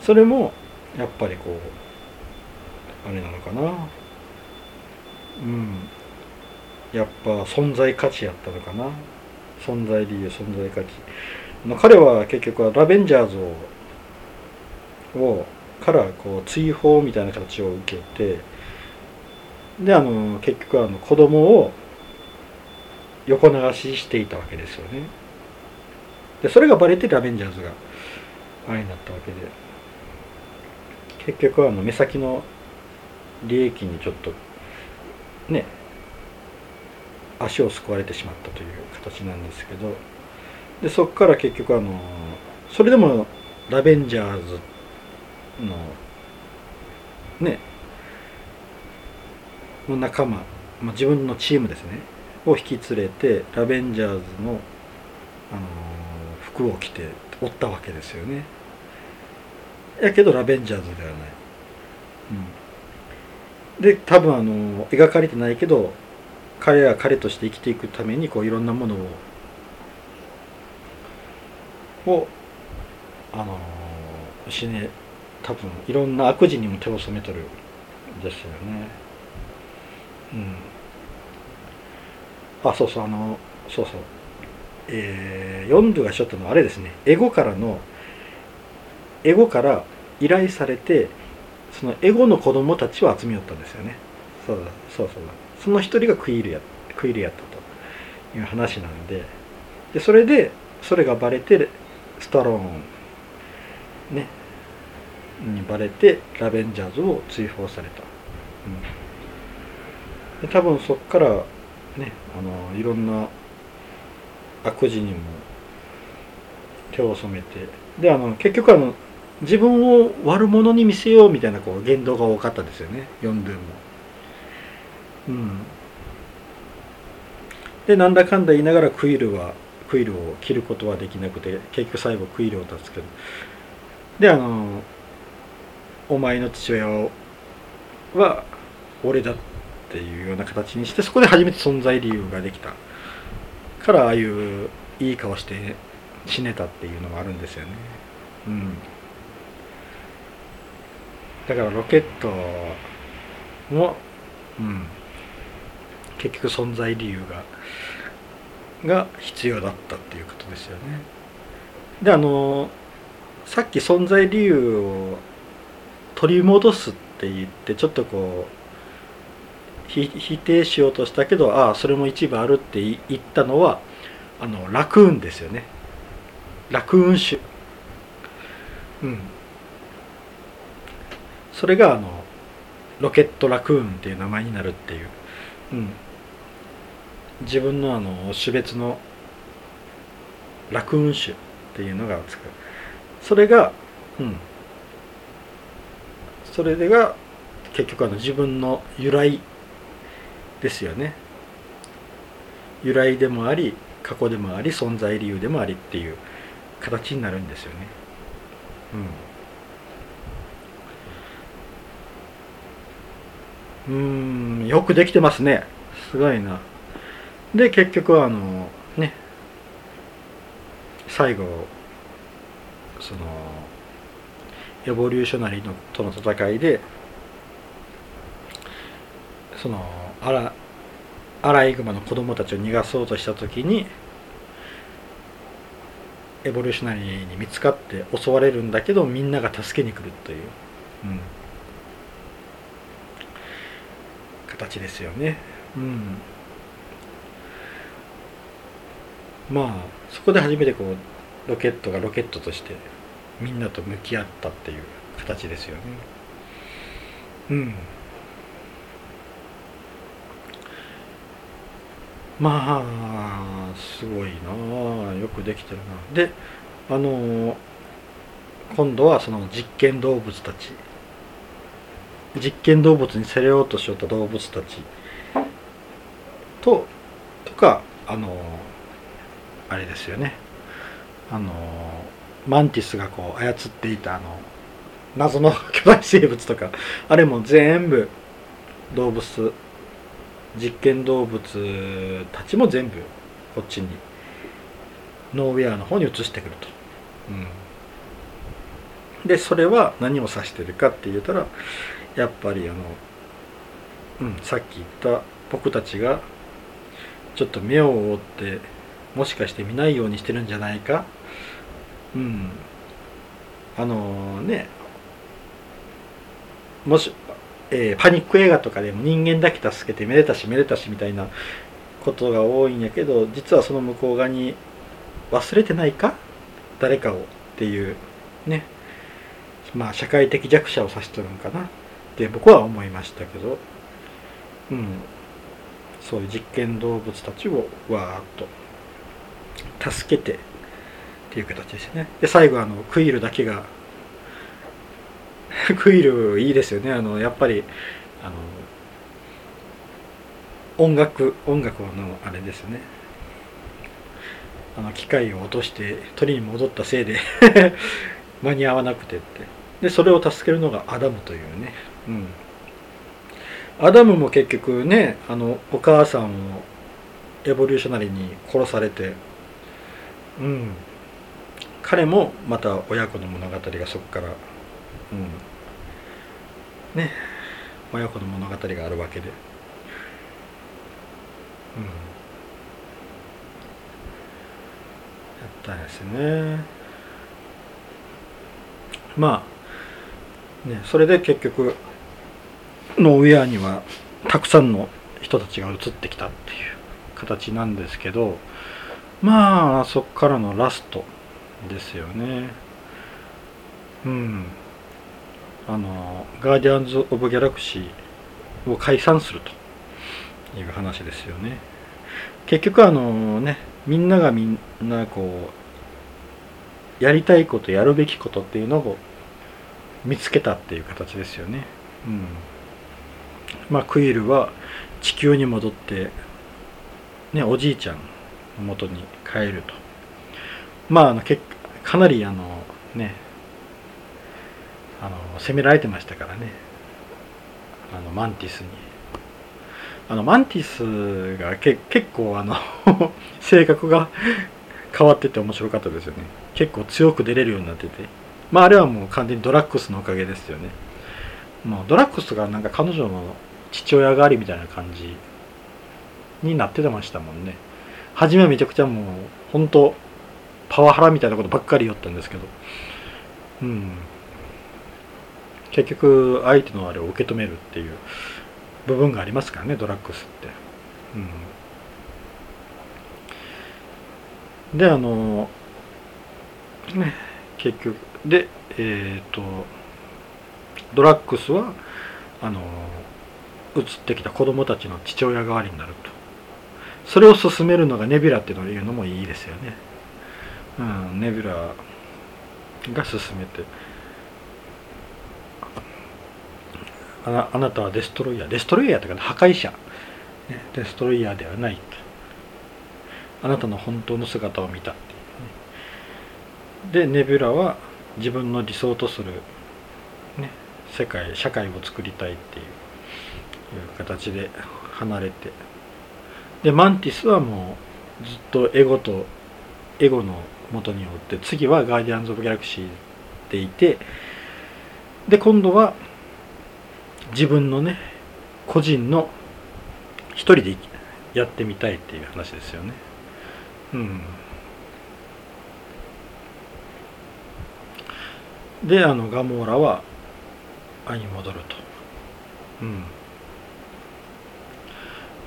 それもやっぱりこうあれなのかな。うん。やっぱ存在価値やったのかな。存在理由存在価値。彼は結局はラベンジャーズををからこう追放みたいな形を受けてであの結局あの子供を横流ししていたわけですよね。でそれがバレてラベンジャーズがあれになったわけで。結局あの目先の利益にちょっとね足をすくわれてしまったという形なんですけど。でそこから結局あのそれでもラベンジャーズのねの仲間、まあ、自分のチームですね。を引き連れてラベンジャーズの、あの服を着ておったわけですよね。やけどラベンジャーズではない、うん、で多分あの描かれてないけど彼は彼として生きていくためにこういろんなものををあの死ね多分いろんな悪事にも手を染めとるんですよね。うん。あそうそうあのそうそう。えー、ヨンドゥがしょったのはあれですね。エゴからのエゴから依頼されてそのエゴの子供たちを集めよったんですよね。そうだそうそう。だその一人がクイールやクイールやったという話なんで。でそれでそれがバレてスタローンねにバレてラベンジャーズを追放された、うん、で多分そっからねあのいろんな悪事にも手を染めてであの結局あの自分を悪者に見せようみたいなこう言動が多かったですよね。ヨンドゥも。うん。でなんだかんだ言いながらクイルはクイルを切ることはできなくて結局最後クイルを助けるであのお前の父親は俺だっていうような形にしてそこで初めて存在理由ができたからああいういい顔して死ねたっていうのもあるんですよね。うん。だからロケットもうん。結局存在理由がが必要だったっていうことですよね。であのさっき存在理由を取り戻すって言ってちょっとこう否定しようとしたけどああそれも一部あるって言ったのはあのラクーンですよね。ラクーン種うん。それがあのロケットラクーンっていう名前になるっていう、うん、自分のあの種別のラクーン種っていうのがつくそれがうん。それでが結局あの自分の由来ですよね。由来でもあり過去でもあり存在理由でもありっていう形になるんですよね。うん。うんよくできてますね。すごいな。で結局はあのね。最後そのエボリューショナリーとの戦いでそのアラアライグマの子供たちを逃がそうとした時にエボリューショナリーに見つかって襲われるんだけどみんなが助けに来るという、うん、形ですよね。うん。まあそこで初めてこうロケットがロケットとしてみんなと向き合ったっていう形ですよね。うん。まあすごいなよくできてるな。であの今度はその実験動物たち。実験動物に競れようとしよった動物たち。ととかあのあれですよね。あのマンティスがこう操っていたあの謎の巨大生物とか。あれも全部動物実験動物たちも全部こっちにノーウェアの方に移してくると、うん、でそれは何を指してるかって言ったらやっぱりあの、うん、さっき言った僕たちがちょっと目を覆ってもしかして見ないようにしてるんじゃないか。うん。あのねもし、えー、パニック映画とかでも人間だけ助けてめでたしめでたしみたいなことが多いんやけど実はその向こう側に忘れてないか？誰かをっていうね。まあ社会的弱者を指してるのかな？って僕は思いましたけど。うん。そういう実験動物たちをわーっと助けてっていう形ですね。で最後あのクイールだけがクイルいいですよね。あのやっぱりあの音楽音楽のあれですね。あの機械を落として取りに戻ったせいで 間に合わなくてって。でそれを助けるのがアダムというね。うん。アダムも結局ねあのお母さんをエボリューショナリーに殺されてうん。彼もまた親子の物語がそこからうん。ね。親子の物語があるわけで。うん。やったんですね。まあねそれで結局ノーウェアにはたくさんの人たちが移ってきたっていう形なんですけどまあそっからのラストですよね。うん。あのガーディアンズ・オブ・ギャラクシーを解散するという話ですよね結局あのねみんながみんなこうやりたいことやるべきことっていうのを見つけたっていう形ですよね。うん、まあクイルは地球に戻って、ね、おじいちゃんの元に帰ると。まああのけかなりあのねあの攻められてましたからね。あのマンティスに。あのマンティスがけ結構あの 性格が 変わってて面白かったですよね。結構強く出れるようになってて。まああれはもう完全にドラッグスのおかげですよね。もうドラッグスがなんか彼女の父親代わりみたいな感じになってましたもんね。初めはめちゃくちゃもう本当パワハラみたいなことばっかり言ったんですけど。うん。結局相手のあれを受け止めるっていう部分がありますからねドラッグスって。うん、であのね結局でえっ、ー、とドラッグスはあの移ってきた子供たちの父親代わりになると。それを進めるのがネビュラっていうのもいいですよね、うん、ネビュラが進めて。あなあなたはデストロイヤー。デストロイヤーというか破壊者、ね、デストロイヤーではないあなたの本当の姿を見たっていう、ね、でネビュラは自分の理想とする、ね、世界社会を作りたいっていう形で離れて。でマンティスはもうずっとエゴとエゴの元におって次はガーディアンズ・オブ・ギャラクシーでいてで今度は自分のね個人の一人でやってみたいっていう話ですよね。うん。であのガモーラは愛に戻ると。うん。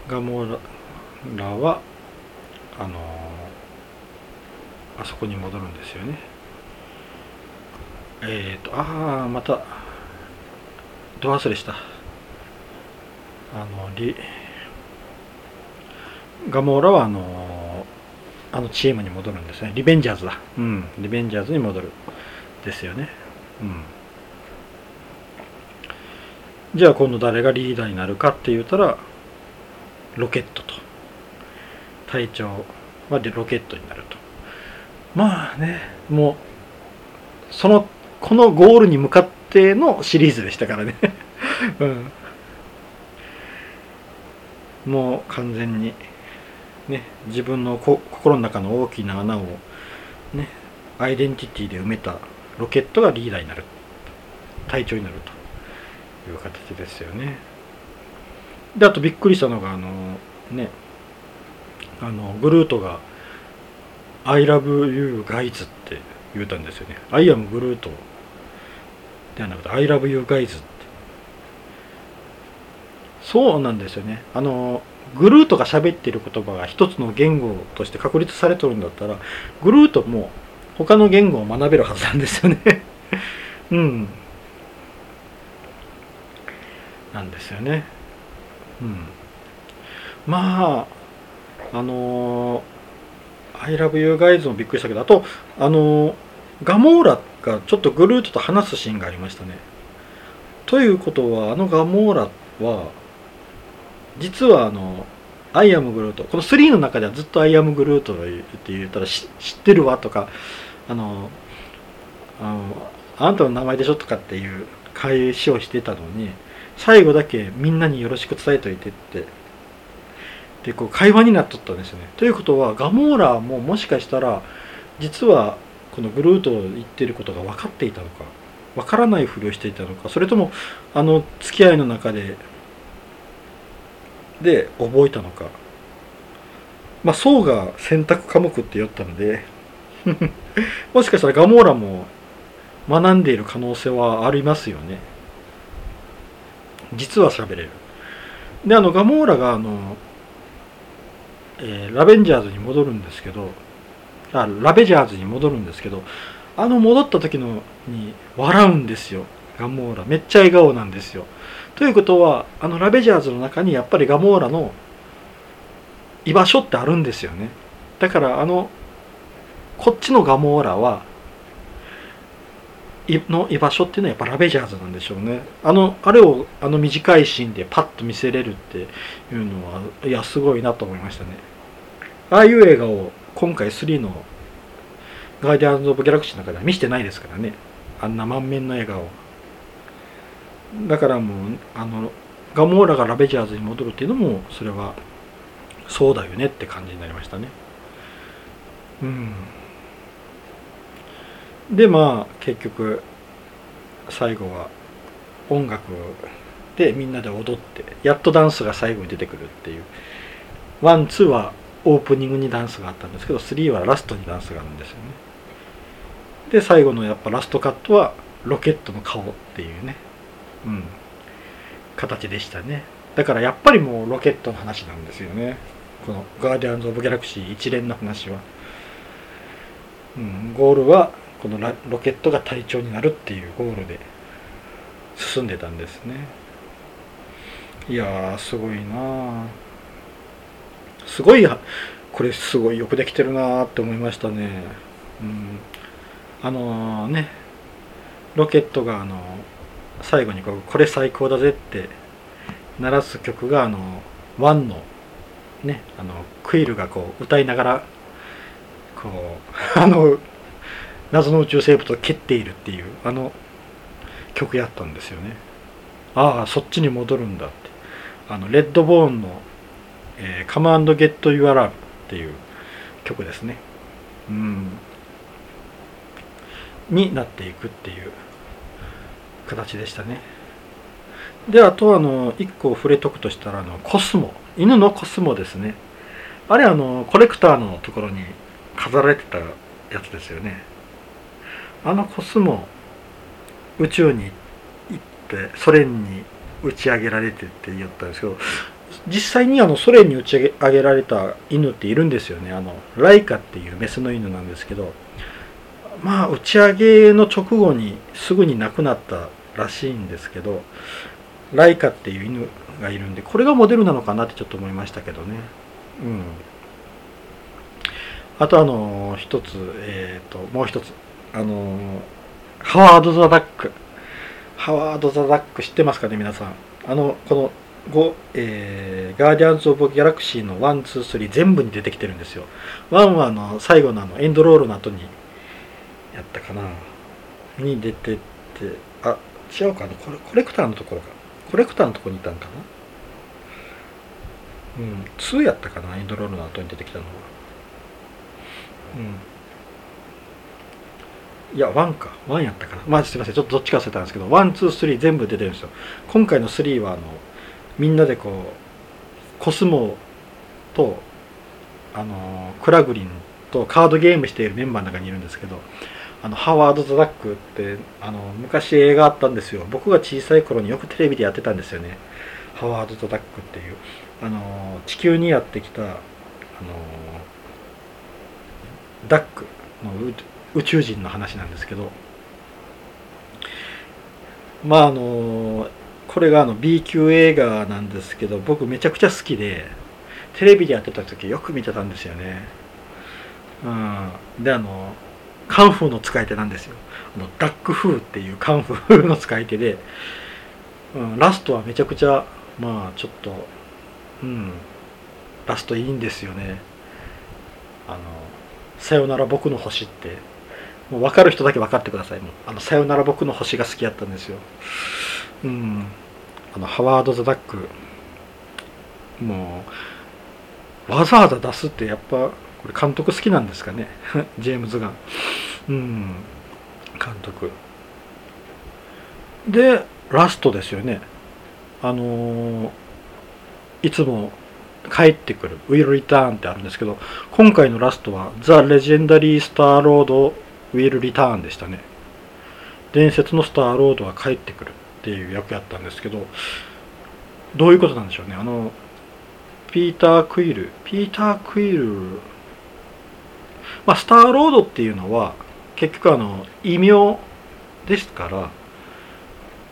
ガモーラはあのあそこに戻るんですよね。えっ、ー、とああまたど忘れした。あのリガモーラはあのあのチームに戻るんですね。リベンジャーズだ。うん。リベンジャーズに戻る。ですよね。うん。じゃあ今度誰がリーダーになるかって言ったらロケットと。隊長はロケットになると。まあねもうそのこのゴールに向かって定のシリーズでしたからね。うん、もう完全にね自分の心の中の大きな穴をねアイデンティティで埋めたロケットがリーダーになる。隊長になるという形ですよね。であとびっくりしたのがあのねあのグルートが「I love you guys」って言うたんですよね「I am グルート」ではなくて I love you guys って。そうなんですよね。あのグルートが喋ってる言葉が一つの言語として確立されとるんだったらグルートも他の言語を学べるはずなんですよね。うん。なんですよね。うん。まああの I love you guys もびっくりしたけどあとあのガモーラがちょっとグルートと話すシーンがありましたね。ということはあのガモーラは実はあの I am Groot この3の中ではずっと I am Groot って言ったら知ってるわとかあのあのあなたの名前でしょとかっていう返しをしてたのに最後だけみんなによろしく伝えといてってでこう会話になっとったんですよね。ということはガモーラももしかしたら実はこのグルートを言ってることが分かっていたのか分からないふりをしていたのかそれともあの付き合いの中でで覚えたのか。まあ層が選択科目って言ったので もしかしたらガモーラも学んでいる可能性はありますよね。実は喋れる。であのガモーラがあの、えー、ラベンジャーズに戻るんですけどあラベジャーズに戻るんですけどあの戻った時のに笑うんですよ。ガモーラ。めっちゃ笑顔なんですよ。ということはあのラベジャーズの中にやっぱりガモーラの居場所ってあるんですよね。だからあのこっちのガモーラはの居場所っていうのはやっぱラベジャーズなんでしょうね。あのあれをあの短いシーンでパッと見せれるっていうのはいやすごいなと思いましたね。ああいう映画を。今回3のガーディアンズ・オブ・ギャラクシーの中では見せてないですからね。あんな満面の笑顔。だからもうあのガモーラがラベジャーズに戻るっていうのもそれはそうだよねって感じになりましたね。うん。でまあ結局最後は音楽でみんなで踊ってやっとダンスが最後に出てくるっていう。ワンツーはオープニングにダンスがあったんですけど3はラストにダンスがあるんですよね。で最後のやっぱラストカットはロケットの顔っていうね。うん。形でしたね。だからやっぱりもうロケットの話なんですよね。このガーディアンズ・オブ・ギャラクシー一連の話は、うん、ゴールはこのロケットが隊長になるっていうゴールで進んでたんですね。いやーすごいなあすごいこれすごいよくできてるなって思いましたね。うん。あのー、ね。ロケットがあの最後にこうこれ最高だぜって鳴らす曲があのワンのね。あのクイルがこう歌いながらこう あの謎の宇宙生物を蹴っているっていうあの曲やったんですよね。ああそっちに戻るんだって。あのレッドボーンの「えー、Come and Get URL」っていう曲ですね。うん。になっていくっていう形でしたね。であとあの1個触れとくとしたらあのコスモ。犬のコスモですね。あれあのコレクターのところに飾られてたやつですよね。あのコスモ宇宙に行ってソ連に打ち上げられてって言ったんですけど実際にあのソ連に打ち上げられた犬っているんですよね。あのライカっていうメスの犬なんですけどまあ打ち上げの直後にすぐに亡くなったらしいんですけどライカっていう犬がいるんでこれがモデルなのかなってちょっと思いましたけどね。うん。あとあの一つえっ、ー、ともう一つあのハワード・ザ・ダック。ハワード・ザ・ダック知ってますかね皆さん。あのこの5、えー、ガーディアンズ・オブ・ギャラクシーの1、2、3全部に出てきてるんですよ。1はあの最後のあのエンドロールの後にやったかなに出てってあ違うかなこれコレクターのところかコレクターのところにいたんかなうん2やったかなエンドロールの後に出てきたのはうんいや、1か。1やったかな。まあ、すいません。ちょっとどっちか忘れたんですけど、1、2、3全部出てるんですよ。今回の3は、あの、みんなでこう、コスモと、あの、クラグリンとカードゲームしているメンバーの中にいるんですけど、あの、ハワード・ザ・ダックって、あの、昔映画あったんですよ。僕が小さい頃によくテレビでやってたんですよね。ハワード・ザ・ダックっていう。あの、地球にやってきた、あの、ダックの宇宙人の話なんですけどまああのこれがあの B 級映画なんですけど僕めちゃくちゃ好きでテレビでやってた時よく見てたんですよね。うん。であのカンフーの使い手なんですよ。あのダックフーっていうカンフーの使い手で、うん、ラストはめちゃくちゃまあちょっとうん。ラストいいんですよね。あの「さよなら僕の星」って。もう分かる人だけ分かってください。もうあのさよなら僕の星が好きやったんですよ。うん。あのハワード・ザ・ダック。もうわざわざ出すってやっぱこれ監督好きなんですかね？ジェームズ・ガン。うん。監督。でラストですよね。あのー、いつも帰ってくる「Will Return」ってあるんですけど今回のラストは「ザ・レジェンダリー・スター・ロードウィル・リターンでしたね。伝説のスターロードは帰ってくる。っていう役やったんですけどどういうことなんでしょうね。あのピーター・クイルピーター・クイルまあスターロードっていうのは結局あの異名ですから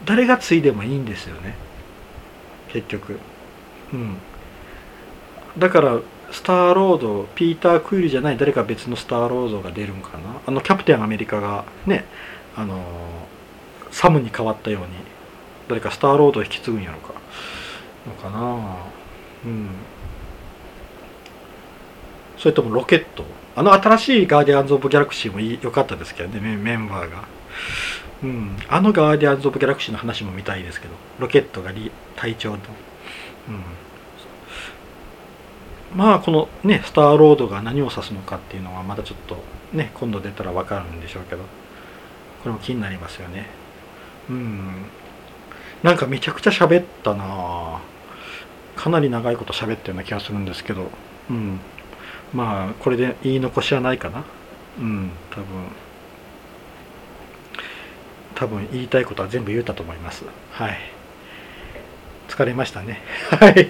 誰が継いでもいいんですよね。結局。うん。だからスターロードピーター・クイルじゃない誰か別のスターロードが出るんかな。あのキャプテンアメリカがねあのサムに変わったように誰かスターロードを引き継ぐんやろか。のかな。うん。それともロケット。あの新しいガーディアンズ・オブ・ギャラクシーも良かったですけどね。メンバーが。うん。あのガーディアンズ・オブ・ギャラクシーの話も見たいですけど。ロケットが隊長のうん。まあこのねスターロードが何を指すのかっていうのはまたちょっとね今度出たら分かるんでしょうけど。これも気になりますよね。うん。なんかめちゃくちゃ喋ったな。かなり長いこと喋ったような気がするんですけど。うん。まあこれで言い残しはないかな。うん多分。多分言いたいことは全部言ったと思います。はい。疲れましたね。はい。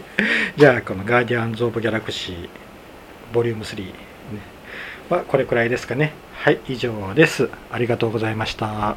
じゃあこのガーディアンズ・オブ・ギャラクシーボリューム3、ね、はこれくらいですかね。はい以上です。ありがとうございました。